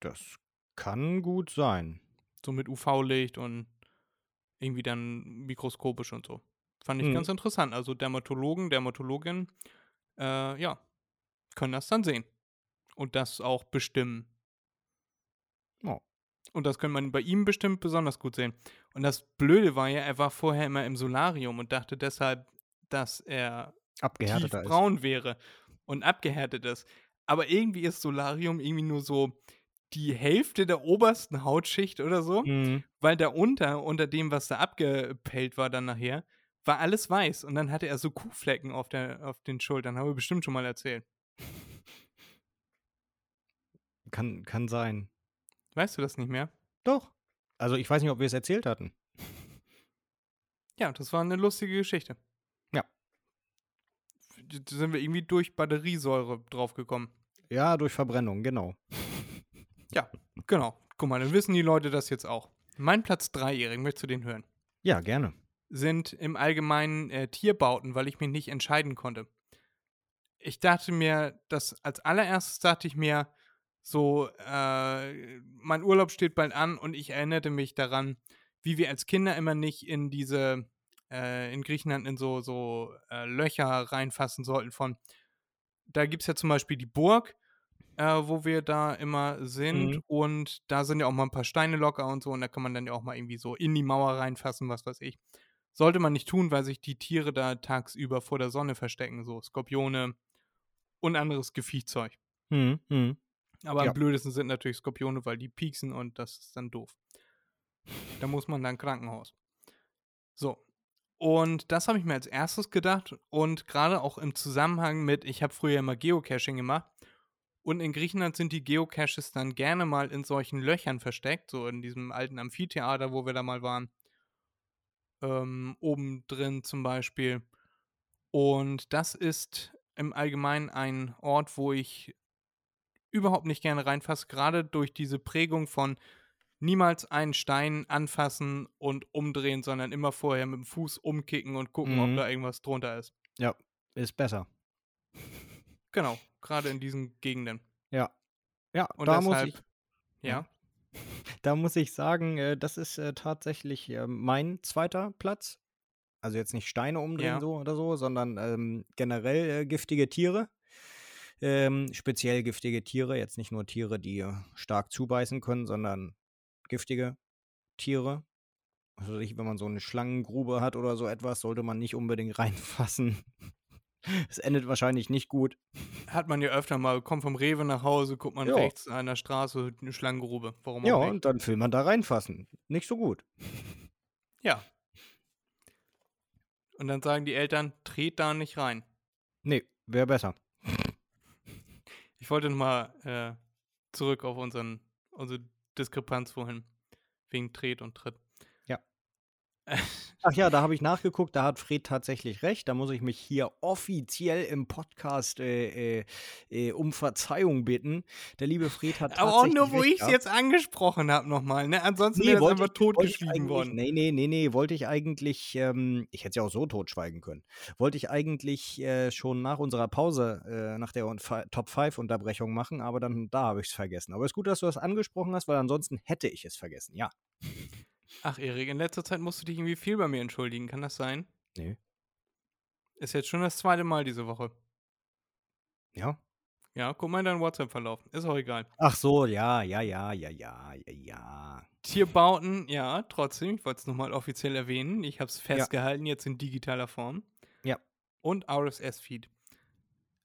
Das kann gut sein. So mit UV-Licht und irgendwie dann mikroskopisch und so. Fand ich Mhm. ganz interessant. Also Dermatologen, Dermatologinnen, äh, ja, können das dann sehen. Und das auch bestimmen. Oh. Und das kann man bei ihm bestimmt besonders gut sehen. Und das Blöde war ja, er war vorher immer im Solarium und dachte deshalb, dass er Abgehärteter ist. tiefbraun wäre und abgehärtet ist. Aber irgendwie ist Solarium irgendwie nur so die Hälfte der obersten Hautschicht oder so, Mhm. weil da unter, unter dem, was da abgepellt war dann nachher, war alles weiß. Und dann hatte er so Kuhflecken auf, der, auf den Schultern. Haben wir bestimmt schon mal erzählt. Kann, kann sein. Weißt du das nicht mehr? Doch. Also ich weiß nicht, ob wir es erzählt hatten. Ja, das war eine lustige Geschichte. Sind wir irgendwie durch Batteriesäure draufgekommen. Ja, durch Verbrennung, genau. Ja, genau. Guck mal, dann wissen die Leute das jetzt auch. Mein Platz 3, Erik, möchtest du den hören? Ja, gerne. Sind im Allgemeinen äh, Tierbauten, weil ich mich nicht entscheiden konnte. Ich dachte mir, das als allererstes dachte ich mir, so, äh, mein Urlaub steht bald an und ich erinnerte mich daran, wie wir als Kinder immer nicht in diese, äh, in Griechenland in so, so äh, Löcher reinfassen sollten von, da gibt es ja zum Beispiel die Burg, äh, wo wir da immer sind Mhm. und da sind ja auch mal ein paar Steine locker und so und da kann man dann ja auch mal irgendwie so in die Mauer reinfassen, was weiß ich. Sollte man nicht tun, weil sich die Tiere da tagsüber vor der Sonne verstecken, so Skorpione und anderes Geviechzeug. Mhm. Mhm. Aber Ja. am blödesten sind natürlich Skorpione, weil die pieksen und das ist dann doof. Da muss man dann Krankenhaus. So. Und das habe ich mir als erstes gedacht und gerade auch im Zusammenhang mit, ich habe früher immer Geocaching gemacht und in Griechenland sind die Geocaches dann gerne mal in solchen Löchern versteckt, so in diesem alten Amphitheater, wo wir da mal waren. Ähm, oben drin zum Beispiel. Und das ist im Allgemeinen ein Ort, wo ich überhaupt nicht gerne reinfasse, gerade durch diese Prägung von niemals einen Stein anfassen und umdrehen, sondern immer vorher mit dem Fuß umkicken und gucken, Mhm. ob da irgendwas drunter ist. Ja, ist besser. Genau, gerade in diesen Gegenden. Ja. Ja, Und da muss deshalb, ich, ja, da muss ich sagen, äh, das ist äh, tatsächlich äh, mein zweiter Platz. Also jetzt nicht Steine umdrehen Ja. so oder so, sondern ähm, generell äh, giftige Tiere. Ähm, speziell giftige Tiere, jetzt nicht nur Tiere, die stark zubeißen können, sondern giftige Tiere. Also wenn man so eine Schlangengrube hat oder so etwas, sollte man nicht unbedingt reinfassen. Es endet wahrscheinlich nicht gut. hat man ja öfter mal, kommt vom Rewe nach Hause, guckt man Ja. rechts an der Straße, eine Schlangengrube. Warum Ja, auch nicht? und dann will man da reinfassen. Nicht so gut. Ja. Und dann sagen die Eltern, tret da nicht rein. Nee, wäre besser. Ich wollte nochmal äh, zurück auf unseren, unsere Diskrepanz vorhin. Wegen Tret und Tritt. Ja. Ach ja, da habe ich nachgeguckt, da hat Fred tatsächlich recht. Da muss ich mich hier offiziell im Podcast äh, äh, äh, um Verzeihung bitten. Der liebe Fred hat Aber auch nur, wo ich es jetzt angesprochen habe nochmal, ne? Ansonsten Nee, wäre wollte einfach totgeschwiegen worden. Nee, nee, nee, nee, wollte ich eigentlich, ähm, ich hätte es ja auch so totschweigen können, wollte ich eigentlich äh, schon nach unserer Pause, äh, nach der Un- Fi- Top 5 Unterbrechung machen, aber dann da habe ich es vergessen. Aber es ist gut, dass du das angesprochen hast, weil ansonsten hätte ich es vergessen, ja. Ach, Erik, in letzter Zeit musst du dich irgendwie viel bei mir entschuldigen. Kann das sein? Nee. Ist jetzt schon das zweite Mal diese Woche. Ja. Ja, guck mal in deinen WhatsApp-Verlauf. Ist auch egal. Ach so, ja, ja, ja, ja, ja, ja, ja. Tierbauten, ja, trotzdem. Ich wollte es nochmal offiziell erwähnen. Ich habe es festgehalten, jetzt in digitaler Form. Ja. Und RSS-Feed.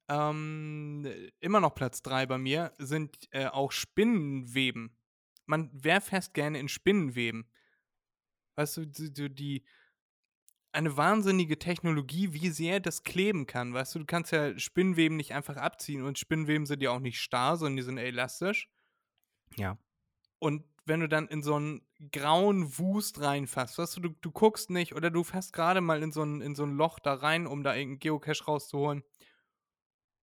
Ähm, immer noch Platz 3 bei mir sind äh, auch Spinnenweben. Man wäre fest gerne in Spinnenweben. Weißt du, die, die, eine wahnsinnige Technologie, wie sehr das kleben kann. Weißt du, du kannst ja Spinnenweben nicht einfach abziehen und Spinnenweben sind ja auch nicht starr, sondern die sind elastisch. Ja. Und wenn du dann in so einen grauen Wust reinfasst, weißt du, du, du guckst nicht oder du fährst gerade mal in so, ein, in so ein Loch da rein, um da irgendeinen Geocache rauszuholen.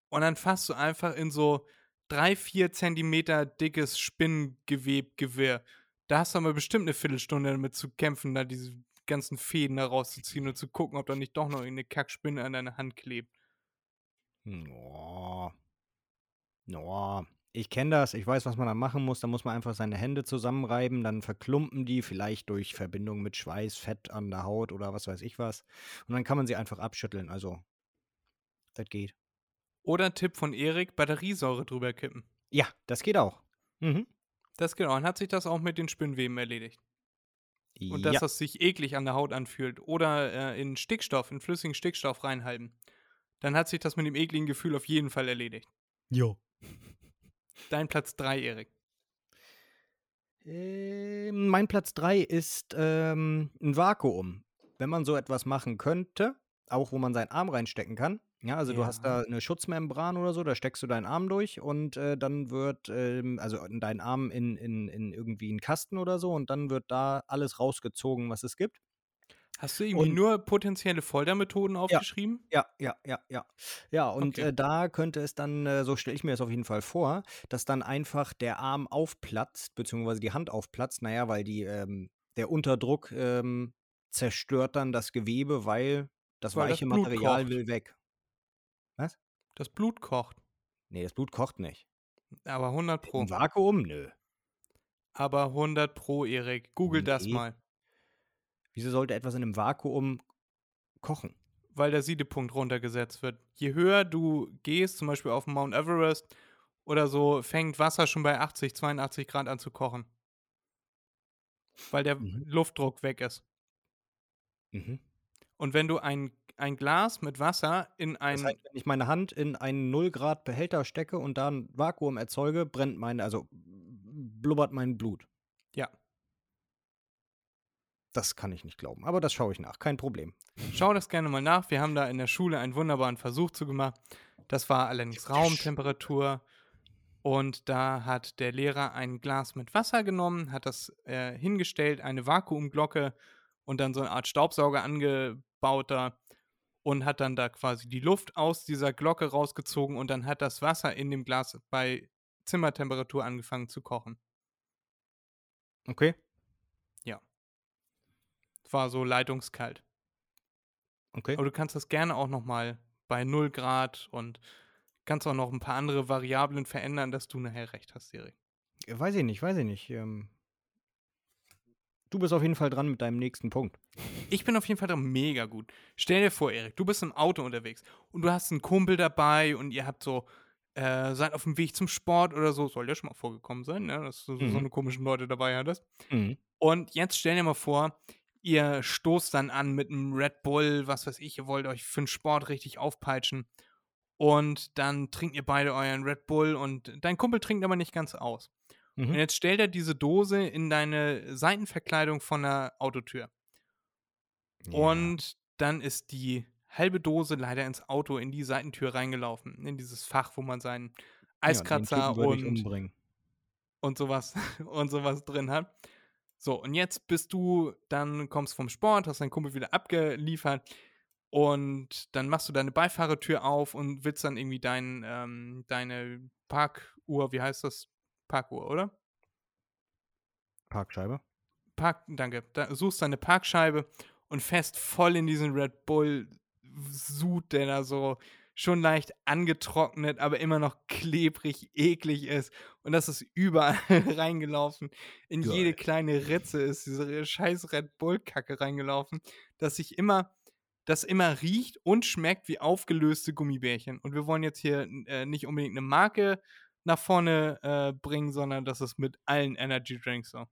Und dann fasst du einfach in so drei, vier Zentimeter dickes Spinnengewebgewirr. Da hast du aber bestimmt eine Viertelstunde damit zu kämpfen, da diese ganzen Fäden da rauszuziehen und zu gucken, ob da nicht doch noch irgendeine Kackspinne an deiner Hand klebt. No. No. Ich kenne das, ich weiß, was man da machen muss. Da muss man einfach seine Hände zusammenreiben, dann verklumpen die, vielleicht durch Verbindung mit Schweiß, Fett an der Haut oder was weiß ich was. Und dann kann man sie einfach abschütteln. Also, das geht. Oder Tipp von Erik, Batteriesäure drüber kippen. Ja, das geht auch. Mhm. Das genau. Dann hat sich das auch mit den Spinnweben erledigt. Und dass ja. das sich eklig an der Haut anfühlt. Oder äh, in Stickstoff, in flüssigen Stickstoff reinhalten. Dann hat sich das mit dem ekligen Gefühl auf jeden Fall erledigt. Jo. Dein Platz 3, Erik. Ähm, mein Platz 3 ist ähm, ein Vakuum. Wenn man so etwas machen könnte, auch wo man seinen Arm reinstecken kann. Ja, also du hast da eine Schutzmembran oder so, da steckst du deinen Arm durch und äh, dann wird, ähm, also in deinen Arm in, in, in irgendwie einen Kasten oder so und dann wird da alles rausgezogen, was es gibt. Hast du irgendwie Und- nur potenzielle Foltermethoden aufgeschrieben? Ja, ja, ja, ja. Ja, und Okay. äh, da könnte es dann, äh, so stelle ich mir das auf jeden Fall vor, dass dann einfach der Arm aufplatzt, beziehungsweise die Hand aufplatzt, naja, weil die, ähm, der Unterdruck ähm, zerstört dann das Gewebe, weil das Weil das weiche Blut Material kocht. will weg. Das Blut kocht. Nee, das Blut kocht nicht. Aber 100 Pro. Im Vakuum? Nö. Aber 100 Pro, Erik. Google das Nee. mal. Wieso sollte etwas in einem Vakuum kochen? Weil der Siedepunkt runtergesetzt wird. Je höher du gehst, zum Beispiel auf Mount Everest oder so, fängt Wasser schon bei 80, 82 Grad an zu kochen. Weil der Mhm. Luftdruck weg ist. Mhm. Und wenn du ein, ein Glas mit Wasser in ein. Das heißt, wenn ich meine Hand in einen 0 Grad Behälter stecke und da ein Vakuum erzeuge, brennt meine, also blubbert mein Blut. Ja. Das kann ich nicht glauben. Aber das schaue ich nach. Kein Problem. Schau das gerne mal nach. Wir haben da in der Schule einen wunderbaren Versuch zu gemacht. Das war allerdings Raumtemperatur. Und da hat der Lehrer ein Glas mit Wasser genommen, hat das äh, hingestellt, eine Vakuumglocke und dann so eine Art Staubsauger angebaut da und hat dann da quasi die Luft aus dieser Glocke rausgezogen und dann hat das Wasser in dem Glas bei Zimmertemperatur angefangen zu kochen. Okay. War so leitungskalt. Okay. Aber du kannst das gerne auch nochmal bei 0 Grad und kannst auch noch ein paar andere Variablen verändern, dass du nachher recht hast, Erik. Äh, Weiß ich nicht, weiß ich nicht. Ähm, du bist auf jeden Fall dran mit deinem nächsten Punkt. Ich bin auf jeden Fall dran mega gut. Stell dir vor, Erik, du bist im Auto unterwegs und du hast einen Kumpel dabei und ihr habt so, äh, seid auf dem Weg zum Sport oder so. Soll ja schon mal vorgekommen sein, ne? Dass du Mhm. so eine komischen Leute dabei hattest. Mhm. Und jetzt stell dir mal vor, ihr stoßt dann an mit einem Red Bull, was weiß ich, ihr wollt euch für den Sport richtig aufpeitschen. Und dann trinkt ihr beide euren Red Bull und dein Kumpel trinkt aber nicht ganz aus. Und Mhm. jetzt stellt er diese Dose in deine Seitenverkleidung von der Autotür. Ja. Und dann ist die halbe Dose leider ins Auto in die Seitentür reingelaufen. In dieses Fach, wo man seinen Ja, Eiskratzer ich und umbringen. und sowas und sowas drin hat. So, und jetzt bist du, dann kommst vom Sport, hast deinen Kumpel wieder abgeliefert und dann machst du deine Beifahrertür auf und willst dann irgendwie dein, ähm, deine Parkuhr, wie heißt das? Parkuhr, oder? Parkscheibe. Park, danke. Da suchst deine Parkscheibe und fährst voll in diesen Red Bull Sud, der da so schon leicht angetrocknet, aber immer noch klebrig, eklig ist. Und das ist überall reingelaufen. In Geil. jede kleine Ritze ist diese scheiß Red Bull-Kacke reingelaufen, dass sich immer, das immer riecht und schmeckt wie aufgelöste Gummibärchen. Und wir wollen jetzt hier äh, nicht unbedingt eine Marke nach vorne äh, bringen, sondern das ist mit allen Energy Drinks so.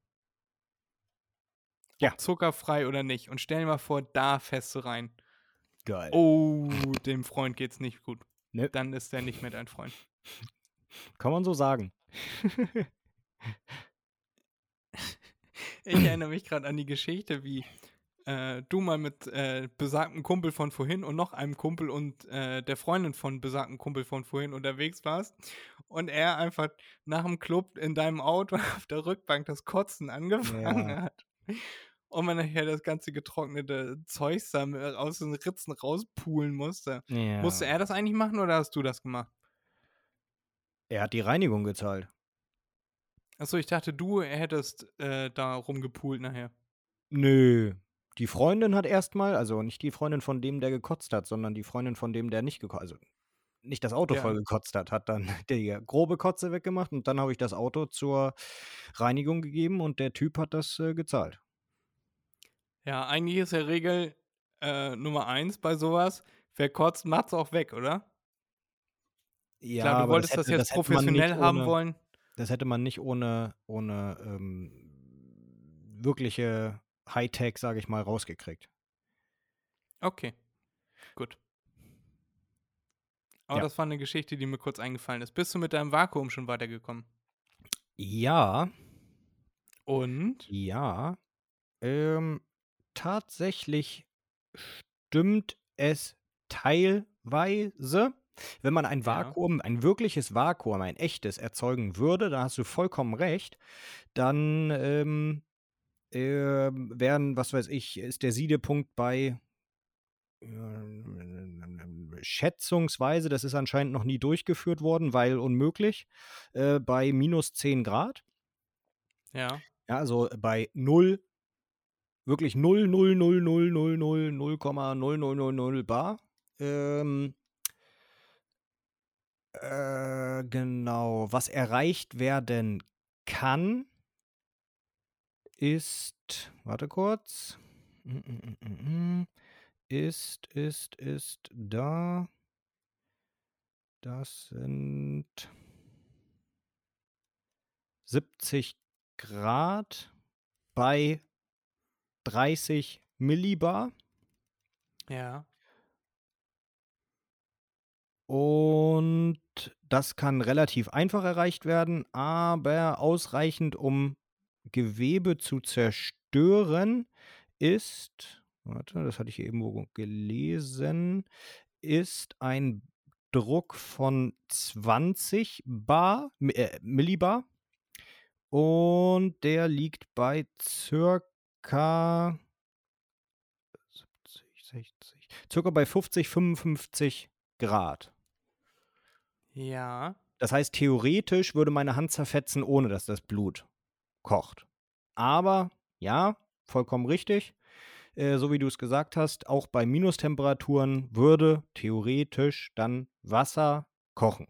Ja. Ob zuckerfrei oder nicht. Und stell dir mal vor, da fährst du rein. Geil. Oh, dem Freund geht's nicht gut. Nö. Dann ist der nicht mehr dein Freund. Kann man so sagen. Ich erinnere mich gerade an die Geschichte, wie äh, du mal mit äh, besagtem Kumpel von vorhin und noch einem Kumpel und äh, der Freundin von besagtem Kumpel von vorhin unterwegs warst und er einfach nach dem Club in deinem Auto auf der Rückbank das Kotzen angefangen Ja. hat. Und man nachher das ganze getrocknete mit- aus den Ritzen rauspulen musste. Ja. Musste er das eigentlich machen oder hast du das gemacht? Er hat die Reinigung gezahlt. Achso, ich dachte, du hättest äh, da rumgepult nachher. Nö. Die Freundin hat erstmal, also nicht die Freundin von dem, der gekotzt hat, sondern die Freundin von dem, der nicht gekotzt also nicht das Auto Ja. voll gekotzt hat, hat dann die grobe Kotze weggemacht und dann habe ich das Auto zur Reinigung gegeben und der Typ hat das äh, gezahlt. Ja, eigentlich ist ja Regel äh, Nummer eins bei sowas. Wer kotzt, macht's auch weg, oder? Ja, Klar, du aber wolltest das, hätte- jetzt hätte man nicht professionell haben ohne, wollen. Das hätte man nicht ohne, ohne ähm, wirkliche Hightech, sage ich mal, rausgekriegt. Okay, gut. Aber Ja. das war eine Geschichte, die mir kurz eingefallen ist. Bist du mit deinem Vakuum schon weitergekommen? Ja, Und? ja. Ähm, tatsächlich stimmt es teilweise. Wenn man ein Ja. Vakuum, ein wirkliches Vakuum, ein echtes erzeugen würde, da hast du vollkommen recht, dann ähm, ähm, wären, was weiß ich, ist der Siedepunkt bei äh, schätzungsweise, das ist anscheinend noch nie durchgeführt worden, weil unmöglich, äh, bei minus 10 Grad. Ja. Ja, also bei 0, wirklich 0, 0, 0, 0, 0, 0, 0,0000 bar. Ähm, äh, genau. Was erreicht werden kann, ist, warte kurz, Mm, mm, mm, mm, mm. Ist, ist, ist da. Das sind 70 Grad bei 30 Millibar. Ja. Und das kann relativ einfach erreicht werden, aber ausreichend, um Gewebe zu zerstören, ist, warte, das hatte ich irgendwo gelesen, ist ein Druck von 20 Bar, äh, Millibar. Und der liegt bei circa 70, 60, circa bei 50, 55 Grad. Ja. Das heißt, theoretisch würde meine Hand zerfetzen, ohne dass das Blut kocht. Aber ja, vollkommen richtig. Äh, so wie du es gesagt hast, auch bei Minustemperaturen würde theoretisch dann Wasser kochen.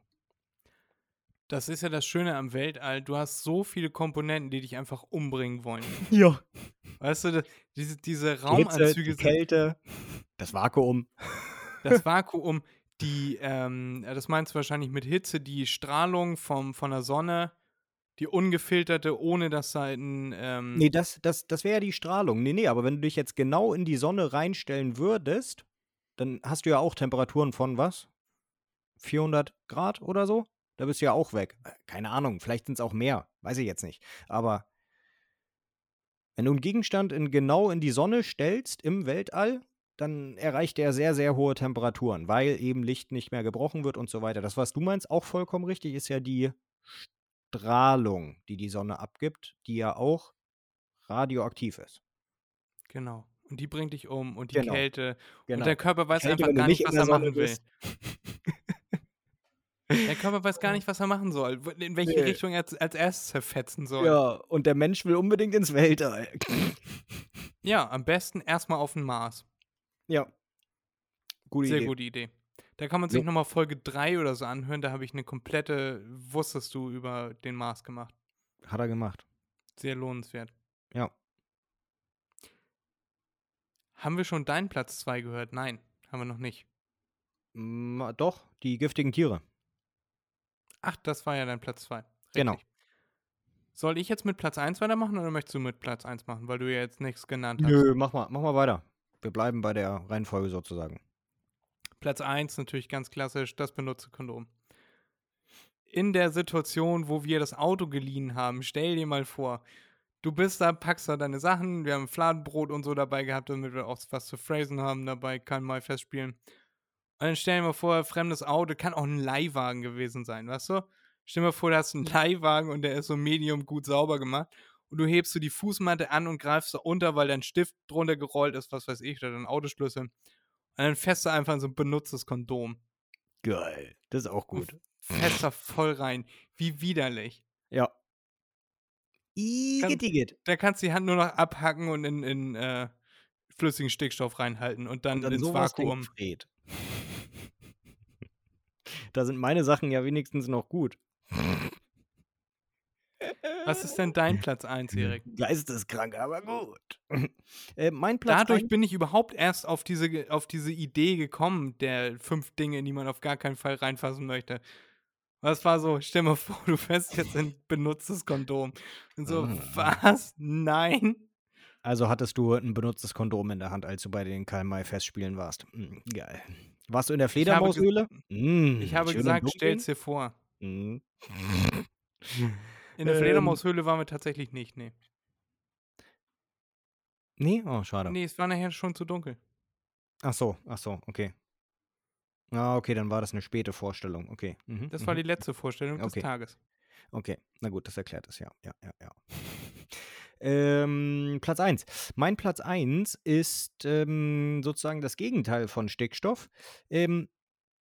Das ist ja das Schöne am Weltall. Du hast so viele Komponenten, die dich einfach umbringen wollen. Ja. Weißt du, diese, diese Die Hitze, Raumanzüge die Kälte, das Vakuum. das Vakuum, die, ähm, das meinst du wahrscheinlich mit Hitze, die Strahlung vom, von der Sonne, die ungefilterte, ohne dass da ein. Ähm, Nee, das, das, das wäre ja die Strahlung. Nee, nee, aber wenn du dich jetzt genau in die Sonne reinstellen würdest, dann hast du ja auch Temperaturen von was? 400 Grad oder so? Da bist du ja auch weg. Äh, Keine Ahnung, vielleicht sind es auch mehr. Weiß ich jetzt nicht. Aber wenn du einen Gegenstand in, genau in die Sonne stellst im Weltall, dann erreicht er sehr, sehr hohe Temperaturen, weil eben Licht nicht mehr gebrochen wird und so weiter. Das, was du meinst, auch vollkommen richtig, ist ja die Strahlung, die die Sonne abgibt, die ja auch radioaktiv ist. Genau. Und die bringt dich um und die Genau. Kälte. Genau. Und der Körper weiß Kälte, einfach gar nicht was er machen will. Der Körper weiß gar nicht, was er machen soll. In welche Nee. Richtung er als, als erstes zerfetzen soll. Ja, und der Mensch will unbedingt ins Weltall. Ja, am besten erstmal auf den Mars. ja. Gute Sehr Idee. gute Idee. Da kann man sich Jo. nochmal Folge 3 oder so anhören. Da habe ich eine komplette Wusstest du über den Mars gemacht. Hat er gemacht. Sehr lohnenswert. Ja. Haben wir schon deinen Platz 2 gehört? Nein, haben wir noch nicht. Ma, doch, die giftigen Tiere. Ach, das war ja dein Platz 2. Genau. Soll ich jetzt mit Platz 1 weitermachen oder möchtest du mit Platz 1 machen, weil du ja jetzt nichts genannt hast? Nö, mach mal, mach mal weiter. Wir bleiben bei der Reihenfolge sozusagen. Platz 1 natürlich ganz klassisch, das benutzte Kondom. In der Situation, wo wir das Auto geliehen haben, stell dir mal vor, du bist da, packst da deine Sachen, wir haben Fladenbrot und so dabei gehabt, damit wir auch was zu phrasen haben dabei, kann mal festspielen. Und dann stell dir mal vor, fremdes Auto, kann auch ein Leihwagen gewesen sein, weißt du? Stell dir mal vor, du hast einen Leihwagen und der ist so medium gut sauber gemacht und du hebst du die Fußmatte an und greifst da unter, weil dein Stift drunter gerollt ist, was weiß ich, oder dein Autoschlüssel. Und dann fährst du einfach in so ein benutztes Kondom. Geil. Das ist auch gut. Fährst da voll rein. Wie widerlich. Ja. Igitt. Da kannst du die Hand nur noch abhacken und in, in äh, flüssigen Stickstoff reinhalten und dann, Und dann ins Vakuum. Da sind meine Sachen ja wenigstens noch gut. Was ist denn dein Platz 1, Erik? Geisteskrank, aber gut. äh, mein Platz Dadurch ein- bin ich überhaupt erst auf diese, ge- auf diese Idee gekommen, der fünf Dinge, in die man auf gar keinen Fall reinfassen möchte. Was war so, stell mal vor, du fährst jetzt ein benutztes Kondom. Und so, Ah. was? Nein? Also hattest du ein benutztes Kondom in der Hand, als du bei den Karl-May-Festspielen warst. Mm, geil. Warst du in der Ich habe ges- Fledermaushöhle? Mm, Ich habe gesagt, stell's dir vor. Mm. In der Ähm. Fledermaushöhle waren wir tatsächlich nicht, nee. Nee? Oh, schade. Nee, es war nachher schon zu dunkel. Ach so, ach so, okay. Ah, okay, dann war das eine späte Vorstellung. Okay. Mhm, Das mhm. war die letzte Vorstellung Okay. des Tages. Okay, na gut, das erklärt es ja. Ja, ja, ja. ähm, Platz 1. Mein Platz 1 ist ähm, sozusagen das Gegenteil von Stickstoff. Ähm,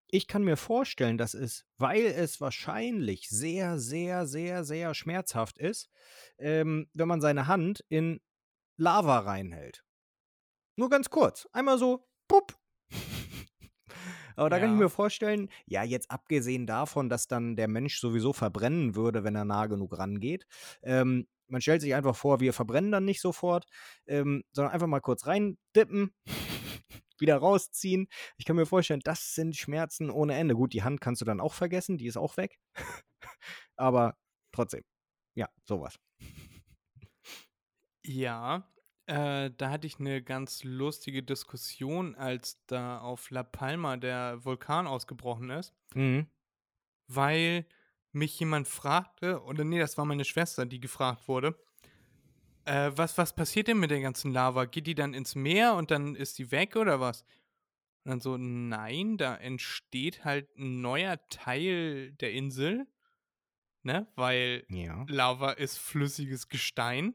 ich kann mir vorstellen, dass es, weil es wahrscheinlich sehr, sehr, sehr, sehr schmerzhaft ist, ähm, wenn man seine Hand in Lava reinhält. Nur ganz kurz. Einmal so, pup. Aber da kann ich Ja. mir vorstellen, ja, jetzt abgesehen davon, dass dann der Mensch sowieso verbrennen würde, wenn er nah genug rangeht. Ähm, man stellt sich einfach vor, wir verbrennen dann nicht sofort, ähm, sondern einfach mal kurz reindippen, wieder rausziehen. Ich kann mir vorstellen, das sind Schmerzen ohne Ende. Gut, die Hand kannst du dann auch vergessen, die ist auch weg. Aber trotzdem, ja, sowas. Ja, Äh, da hatte ich eine ganz lustige Diskussion, als da auf La Palma der Vulkan ausgebrochen ist, Mhm. weil mich jemand fragte, oder nee, das war meine Schwester, die gefragt wurde, äh, was, was passiert denn mit der ganzen Lava? Geht die dann ins Meer und dann ist die weg oder was? Und dann so, nein, da entsteht halt ein neuer Teil der Insel, ne? Weil Ja. Lava ist flüssiges Gestein.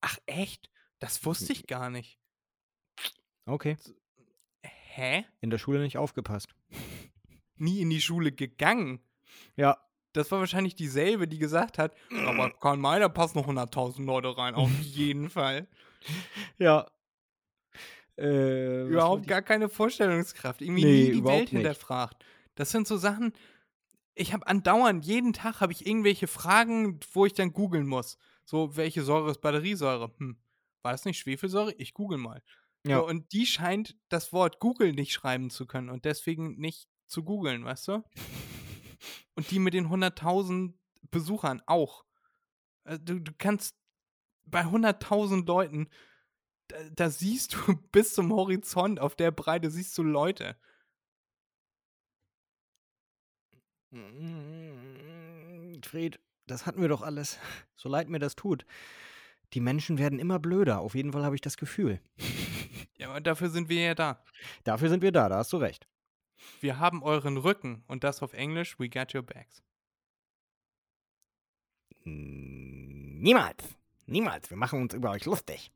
Ach, echt? Das wusste ich gar nicht. Okay. Hä? In der Schule nicht aufgepasst. Nie in die Schule gegangen. Ja. Das war wahrscheinlich dieselbe, die gesagt hat, aber Karl May, da passen noch 100.000 Leute rein, auf jeden Fall. Ja. Äh, Überhaupt gar keine Vorstellungskraft. Irgendwie Nee, nie die Welt nicht. hinterfragt. Das sind so Sachen, ich habe andauernd, jeden Tag habe ich irgendwelche Fragen, wo ich dann googeln muss. So, welche Säure ist Batteriesäure? Hm, war das nicht Schwefelsäure? Ich google mal. Ja. So, und die scheint das Wort Google nicht schreiben zu können und deswegen nicht zu googeln, weißt du? Und die mit den 100.000 Besuchern auch. Äh, Du, du kannst bei 100.000 Leuten, da, da siehst du bis zum Horizont, auf der Breite siehst du Leute. Fred, das hatten wir doch alles. So leid mir das tut. Die Menschen werden immer blöder. Auf jeden Fall habe ich das Gefühl. Ja, aber dafür sind wir ja da. Dafür sind wir da, da hast du recht. Wir haben euren Rücken und das auf Englisch, we got your backs. Niemals. Niemals. Wir machen uns über euch lustig.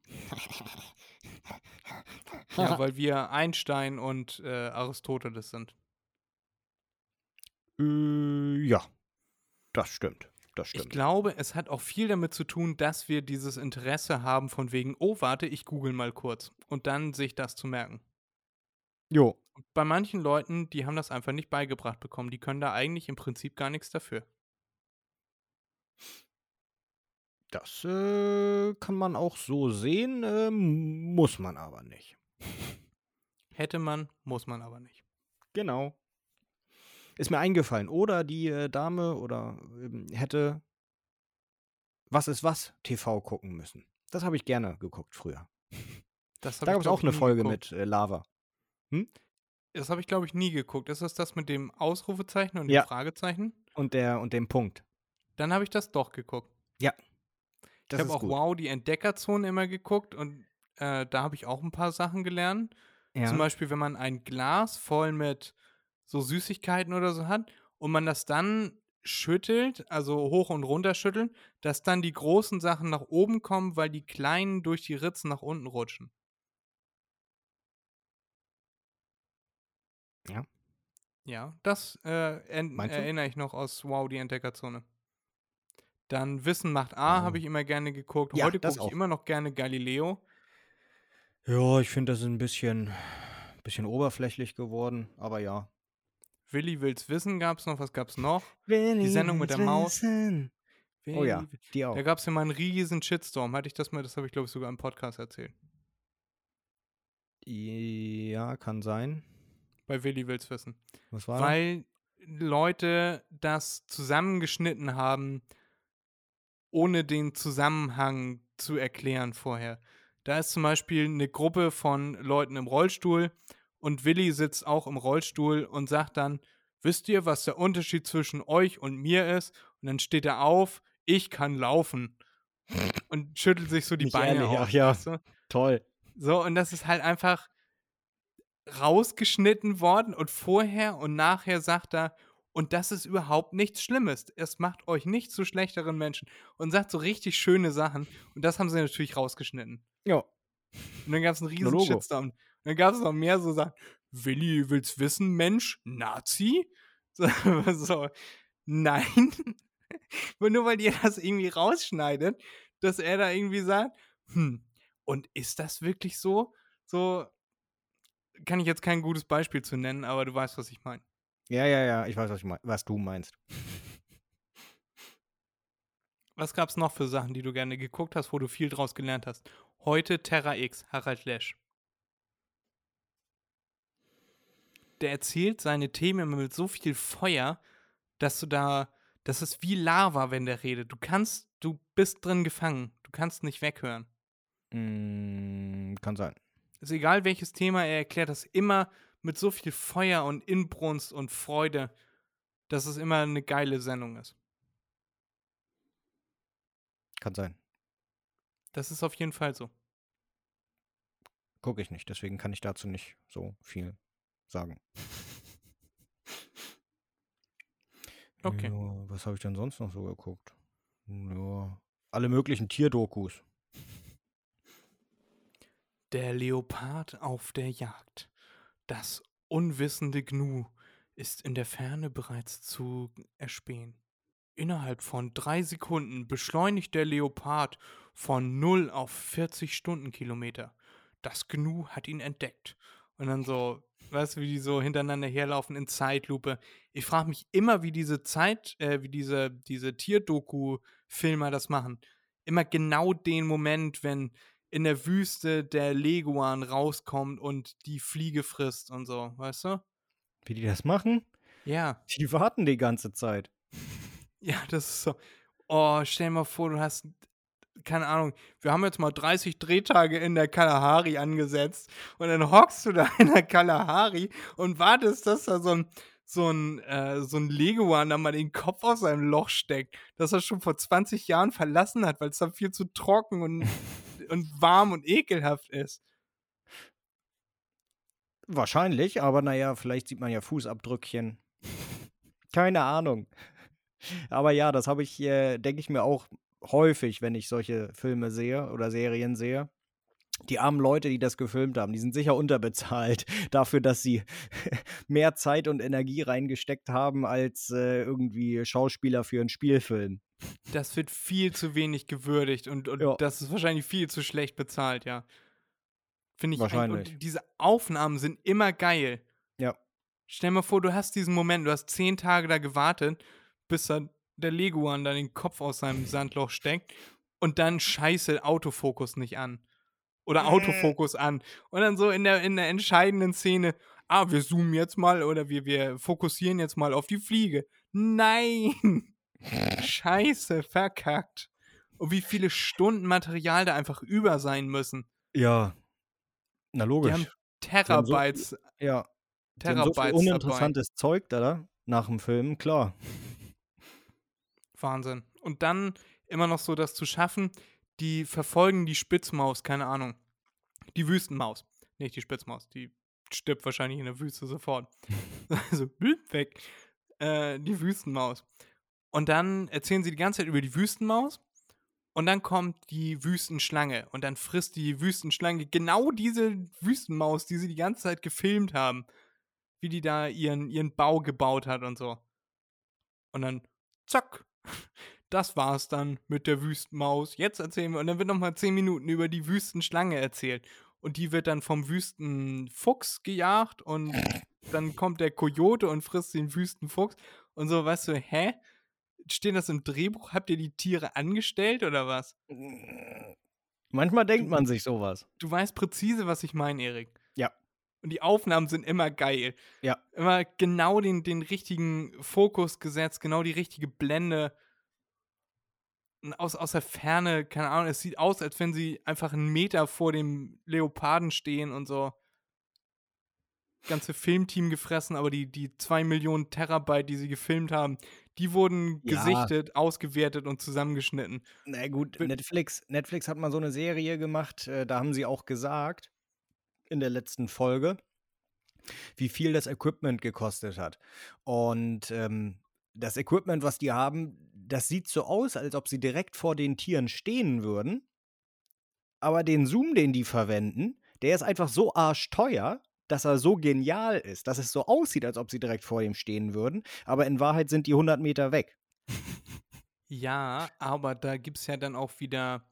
Ja, weil wir Einstein und äh, Aristoteles sind. Äh, ja. Das stimmt. Das Ich stimmt. glaube, es hat auch viel damit zu tun, dass wir dieses Interesse haben von wegen, oh, warte, ich google mal kurz. Und dann sich das zu merken. Jo. Bei manchen Leuten, die haben das einfach nicht beigebracht bekommen. Die können da eigentlich im Prinzip gar nichts dafür. Das äh, kann man auch so sehen, äh, muss man aber nicht. Hätte man, muss man aber nicht. Genau. Ist mir eingefallen. Oder die äh, Dame oder ähm, hätte Was ist was TV gucken müssen. Das habe ich gerne geguckt früher. Da gab es auch eine Folge geguckt. mit äh, Lava. Das habe ich, glaube ich, nie geguckt. Ist das das mit dem Ausrufezeichen und Ja. dem Fragezeichen? Und, der, und dem Punkt. Dann habe ich das doch geguckt. Das ich habe auch gut. Wow, die Entdeckerzone immer geguckt und äh, da habe ich auch ein paar Sachen gelernt. Ja. Zum Beispiel, wenn man ein Glas voll mit so Süßigkeiten oder so hat und man das dann schüttelt, also hoch und runter schütteln, dass dann die großen Sachen nach oben kommen, weil die kleinen durch die Ritzen nach unten rutschen. Ja. Ja, das äh, erinnere ich noch aus Wow, die Entdeckerzone. Dann Wissen macht A Oh. habe ich immer gerne geguckt. Ja, Heute gucke ich immer noch gerne Galileo. Ja, ich finde, das ist ein bisschen, bisschen oberflächlich geworden, aber ja. Willi will's wissen gab's noch. Was gab's noch? Sendung mit der Maus. Oh ja, Willi- die auch. Da gab's ja mal einen riesen Shitstorm. Hatte ich das mal? Das habe ich, glaube ich, sogar im Podcast erzählt. Ja, kann sein. Bei Willi will's wissen. Was war? Weil Leute das zusammengeschnitten haben, ohne den Zusammenhang zu erklären vorher. Da ist zum Beispiel eine Gruppe von Leuten im Rollstuhl und Willi sitzt auch im Rollstuhl und sagt dann, wisst ihr, was der Unterschied zwischen euch und mir ist? Und dann steht er auf, ich kann laufen. Und schüttelt sich so die Nicht Beine ehrlich, auf. ach ja. weißt du? Toll. So, und das ist halt einfach rausgeschnitten worden und vorher und nachher sagt er, und das ist überhaupt nichts Schlimmes. Es macht euch nicht zu schlechteren Menschen. Und sagt so richtig schöne Sachen. Und das haben sie natürlich rausgeschnitten. Ja. Und dann gab es einen riesen Logo. Shitstorm. Und dann gab es noch mehr so Sachen. Willi, will's wissen, Mensch? Nazi? So, so nein. Nur weil ihr das irgendwie rausschneidet, dass er da irgendwie sagt, hm, und ist das wirklich so? So kann ich jetzt kein gutes Beispiel zu nennen, aber du weißt, was ich meine. Ja, ja, ja, ich weiß, was, ich mein, was du meinst. Was gab's noch für Sachen, die du gerne geguckt hast, wo du viel draus gelernt hast? Heute Terra X, Harald Lesch. Der erzählt seine Themen immer mit so viel Feuer, dass du da, das ist wie Lava, wenn der redet. Du kannst, du bist drin gefangen. Du kannst nicht weghören. Mm, kann sein. Ist egal welches Thema, er erklärt das immer mit so viel Feuer und Inbrunst und Freude, dass es immer eine geile Sendung ist. Kann sein. Das ist auf jeden Fall so. Gucke ich nicht, deswegen kann ich dazu nicht so viel sagen. Okay. Ja, was habe ich denn sonst noch so geguckt? Ja, alle möglichen Tierdokus. Der Leopard auf der Jagd. Das unwissende Gnu ist in der Ferne bereits zu erspähen. Innerhalb von drei Sekunden beschleunigt der Leopard von 0 auf 40 Stundenkilometer. Das Gnu hat ihn entdeckt. Und dann so, weißt du, wie die so hintereinander herlaufen in Zeitlupe. Ich frage mich immer, wie diese Zeit, äh, wie diese, diese Tierdoku-Filmer das machen. Immer genau den Moment, wenn in der Wüste der Leguan rauskommt und die Fliege frisst und so, weißt du? Wie die das machen? Ja. Die warten die ganze Zeit. Ja, das ist so. Oh, stell dir mal vor, du hast, keine Ahnung, wir haben jetzt mal 30 Drehtage in der Kalahari angesetzt und dann hockst du da in der Kalahari und wartest, dass da so ein, so ein, äh, so ein Leguan da mal den Kopf aus seinem Loch steckt, das er schon vor 20 Jahren verlassen hat, weil es da viel zu trocken und, und warm und ekelhaft ist. Wahrscheinlich, aber naja, vielleicht sieht man ja Fußabdrückchen. Keine Ahnung. Aber ja, das habe ich, äh, denke ich mir auch häufig, wenn ich solche Filme sehe oder Serien sehe. Die armen Leute, die das gefilmt haben, die sind sicher unterbezahlt dafür, dass sie mehr Zeit und Energie reingesteckt haben als äh, irgendwie Schauspieler für einen Spielfilm. Das wird viel zu wenig gewürdigt und, und Ja. das ist wahrscheinlich viel zu schlecht bezahlt, ja. Finde ich. ein- Wahrscheinlich. Und diese Aufnahmen sind immer geil. Ja. Stell dir mal vor, du hast diesen Moment, du hast zehn Tage da gewartet, bis dann der Leguan dann den Kopf aus seinem Sandloch steckt und dann scheiße Autofokus nicht an. Oder Autofokus an. Und dann so in der, in der entscheidenden Szene, ah, wir zoomen jetzt mal oder wir, wir fokussieren jetzt mal auf die Fliege. Nein! Scheiße, verkackt. Und wie viele Stunden Material da einfach über sein müssen. Ja. Na Die logisch. haben Terabytes, ja. Die haben so viel Terabytes dabei. uninteressantes Zeug da, nach dem Film, klar. Wahnsinn. Und dann immer noch so das zu schaffen, die verfolgen die Spitzmaus, keine Ahnung. Die Wüstenmaus. Nicht die Spitzmaus, die stirbt wahrscheinlich in der Wüste sofort. also, weg. Äh, die Wüstenmaus. Und dann erzählen sie die ganze Zeit über die Wüstenmaus. Und dann kommt die Wüstenschlange. Und dann frisst die Wüstenschlange genau diese Wüstenmaus, die sie die ganze Zeit gefilmt haben. Wie die da ihren, ihren Bau gebaut hat und so. Und dann, zack, das war's dann mit der Wüstenmaus. Jetzt erzählen wir, und dann wird nochmal zehn Minuten über die Wüstenschlange erzählt. Und die wird dann vom Wüstenfuchs gejagt und dann kommt der Kojote und frisst den Wüstenfuchs. Und so, weißt du, hä? Steht das im Drehbuch? Habt ihr die Tiere angestellt oder was? Manchmal denkt man sich sowas. Du weißt präzise, was ich meine, Erik. Ja. Und die Aufnahmen sind immer geil. Ja. Immer genau den, den richtigen Fokus gesetzt, genau die richtige Blende. Aus, aus der Ferne, keine Ahnung, es sieht aus, als wenn sie einfach einen Meter vor dem Leoparden stehen und so. Ganze Filmteam gefressen, aber die, die zwei Millionen Terabyte, die sie gefilmt haben, die wurden Ja. gesichtet, ausgewertet und zusammengeschnitten. Na gut, Netflix, Netflix hat mal so eine Serie gemacht, äh, da haben sie auch gesagt, in der letzten Folge, wie viel das Equipment gekostet hat. Und ähm, das Equipment, was die haben, das sieht so aus, als ob sie direkt vor den Tieren stehen würden. Aber den Zoom, den die verwenden, der ist einfach so arschteuer, dass er so genial ist, dass es so aussieht, als ob sie direkt vor ihm stehen würden. Aber in Wahrheit sind die 100 Meter weg. Ja, aber da gibt es ja dann auch wieder,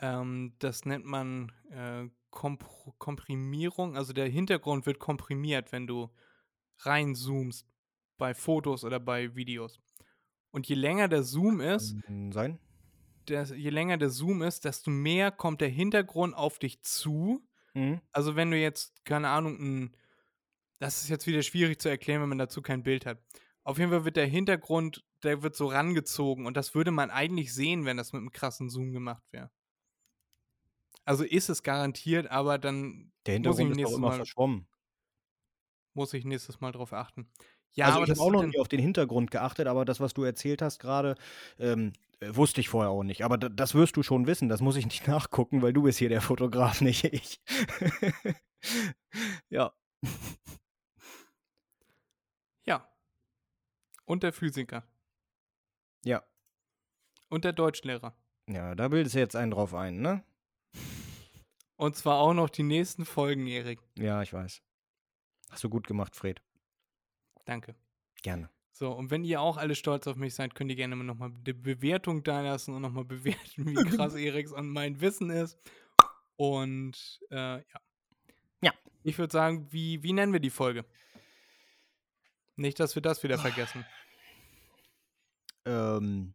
ähm, das nennt man äh, Kompr Komprimierung. Also der Hintergrund wird komprimiert, wenn du reinzoomst bei Fotos oder bei Videos. Und je länger der Zoom ist, Kann sein. des, je länger der Zoom ist, desto mehr kommt der Hintergrund auf dich zu. Mhm. Also wenn du jetzt, keine Ahnung, ein, das ist jetzt wieder schwierig zu erklären, wenn man dazu kein Bild hat. Auf jeden Fall wird der Hintergrund, der wird so rangezogen und das würde man eigentlich sehen, wenn das mit einem krassen Zoom gemacht wäre. Also ist es garantiert, aber dann Der muss ich Hintergrund ist nächstes immer Mal, verschwommen. muss ich nächstes Mal drauf achten. Ja, Also aber ich habe auch noch nie auf den Hintergrund geachtet, aber das, was du erzählt hast gerade, ähm, äh, wusste ich vorher auch nicht. Aber da, das wirst du schon wissen. Das muss ich nicht nachgucken, weil du bist hier der Fotograf, nicht ich. ja. ja. Und der Physiker. Ja. Und der Deutschlehrer. Ja, da bildest du jetzt einen drauf ein, ne? Und zwar auch noch die nächsten Folgen, Erik. Ja, ich weiß. Hast du gut gemacht, Fred. Danke. Gerne. So, und wenn ihr auch alle stolz auf mich seid, könnt ihr gerne nochmal eine Bewertung da lassen und nochmal bewerten, wie krass Eriks an mein Wissen ist. Und äh, ja. Ja. Ich würde sagen, wie, wie nennen wir die Folge? Nicht, dass wir das wieder vergessen. Ähm.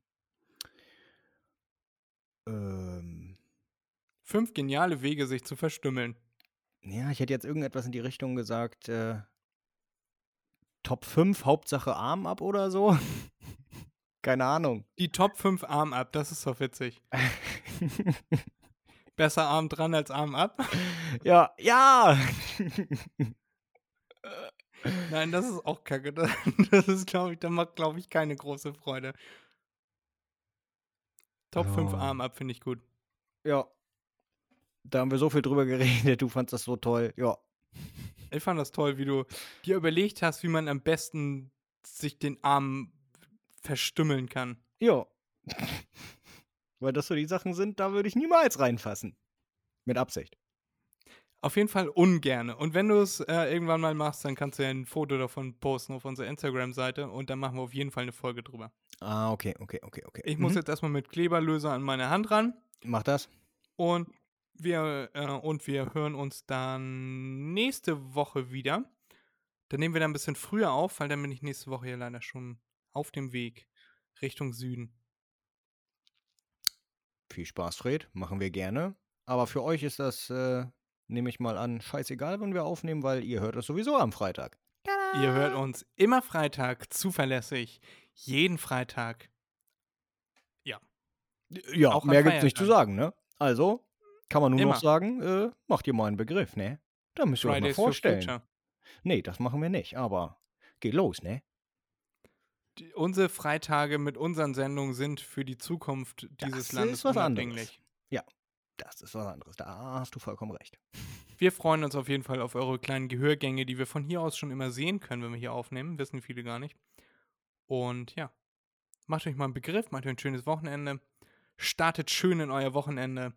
Ähm. Fünf geniale Wege, sich zu verstümmeln. Ja, ich hätte jetzt irgendetwas in die Richtung gesagt, äh, Top 5, Hauptsache Arm ab oder so. Keine Ahnung. Die Top 5 Arm ab, das ist doch witzig. Besser Arm dran als Arm ab. ja, ja. Nein, das ist auch kacke. Das, das ist, glaube ich, da macht, glaube ich, keine große Freude. Top 5 Oh. Arm ab finde ich gut. ja. Da haben wir so viel drüber geredet, du fandst das so toll. Ja. Ich fand das toll, wie du dir überlegt hast, wie man am besten sich den Arm verstümmeln kann. Ja. Weil das so die Sachen sind, da würde ich niemals reinfassen. Mit Absicht. Auf jeden Fall ungerne. Und wenn du es äh, irgendwann mal machst, dann kannst du ja ein Foto davon posten auf unserer Instagram-Seite und dann machen wir auf jeden Fall eine Folge drüber. Ah, okay, okay, okay, okay. Ich muss Mhm. jetzt erstmal mit Kleberlöser an meine Hand ran Mach das. und wir, äh, und wir hören uns dann nächste Woche wieder. Dann nehmen wir dann ein bisschen früher auf, weil dann bin ich nächste Woche ja leider schon auf dem Weg Richtung Süden. Viel Spaß, Fred. Machen wir gerne. Aber für euch ist das, äh, nehme ich mal an, scheißegal, wenn wir aufnehmen, weil ihr hört es sowieso am Freitag. Ihr hört uns immer Freitag zuverlässig, jeden Freitag. Ja, Auch an mehr gibt's nicht zu sagen, ne? Also, kann man nur Immer. noch sagen, äh, macht ihr mal einen Begriff, ne? Da müsst ihr euch mal vorstellen. Nee, das machen wir nicht, aber geht los, ne? Die, unsere Freitage mit unseren Sendungen sind für die Zukunft dieses Das Landes ist was anderes. unabdinglich. Das ist was anderes. Da hast du vollkommen recht. Wir freuen uns auf jeden Fall auf eure kleinen Gehörgänge, die wir von hier aus schon immer sehen können, wenn wir hier aufnehmen. Wissen viele gar nicht. Und ja, macht euch mal einen Begriff, macht euch ein schönes Wochenende. Startet schön in euer Wochenende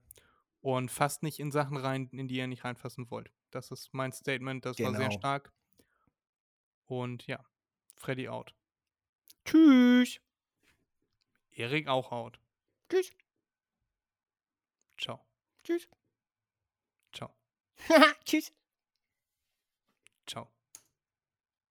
und fasst nicht in Sachen rein, in die ihr nicht reinfassen wollt. Das ist mein Statement, das war sehr Genau. stark. Und ja, Freddy out. Tschüss. Erik auch out. Tschüss. Ciao. Tschüss. Ciao. Tschüss. Ciao.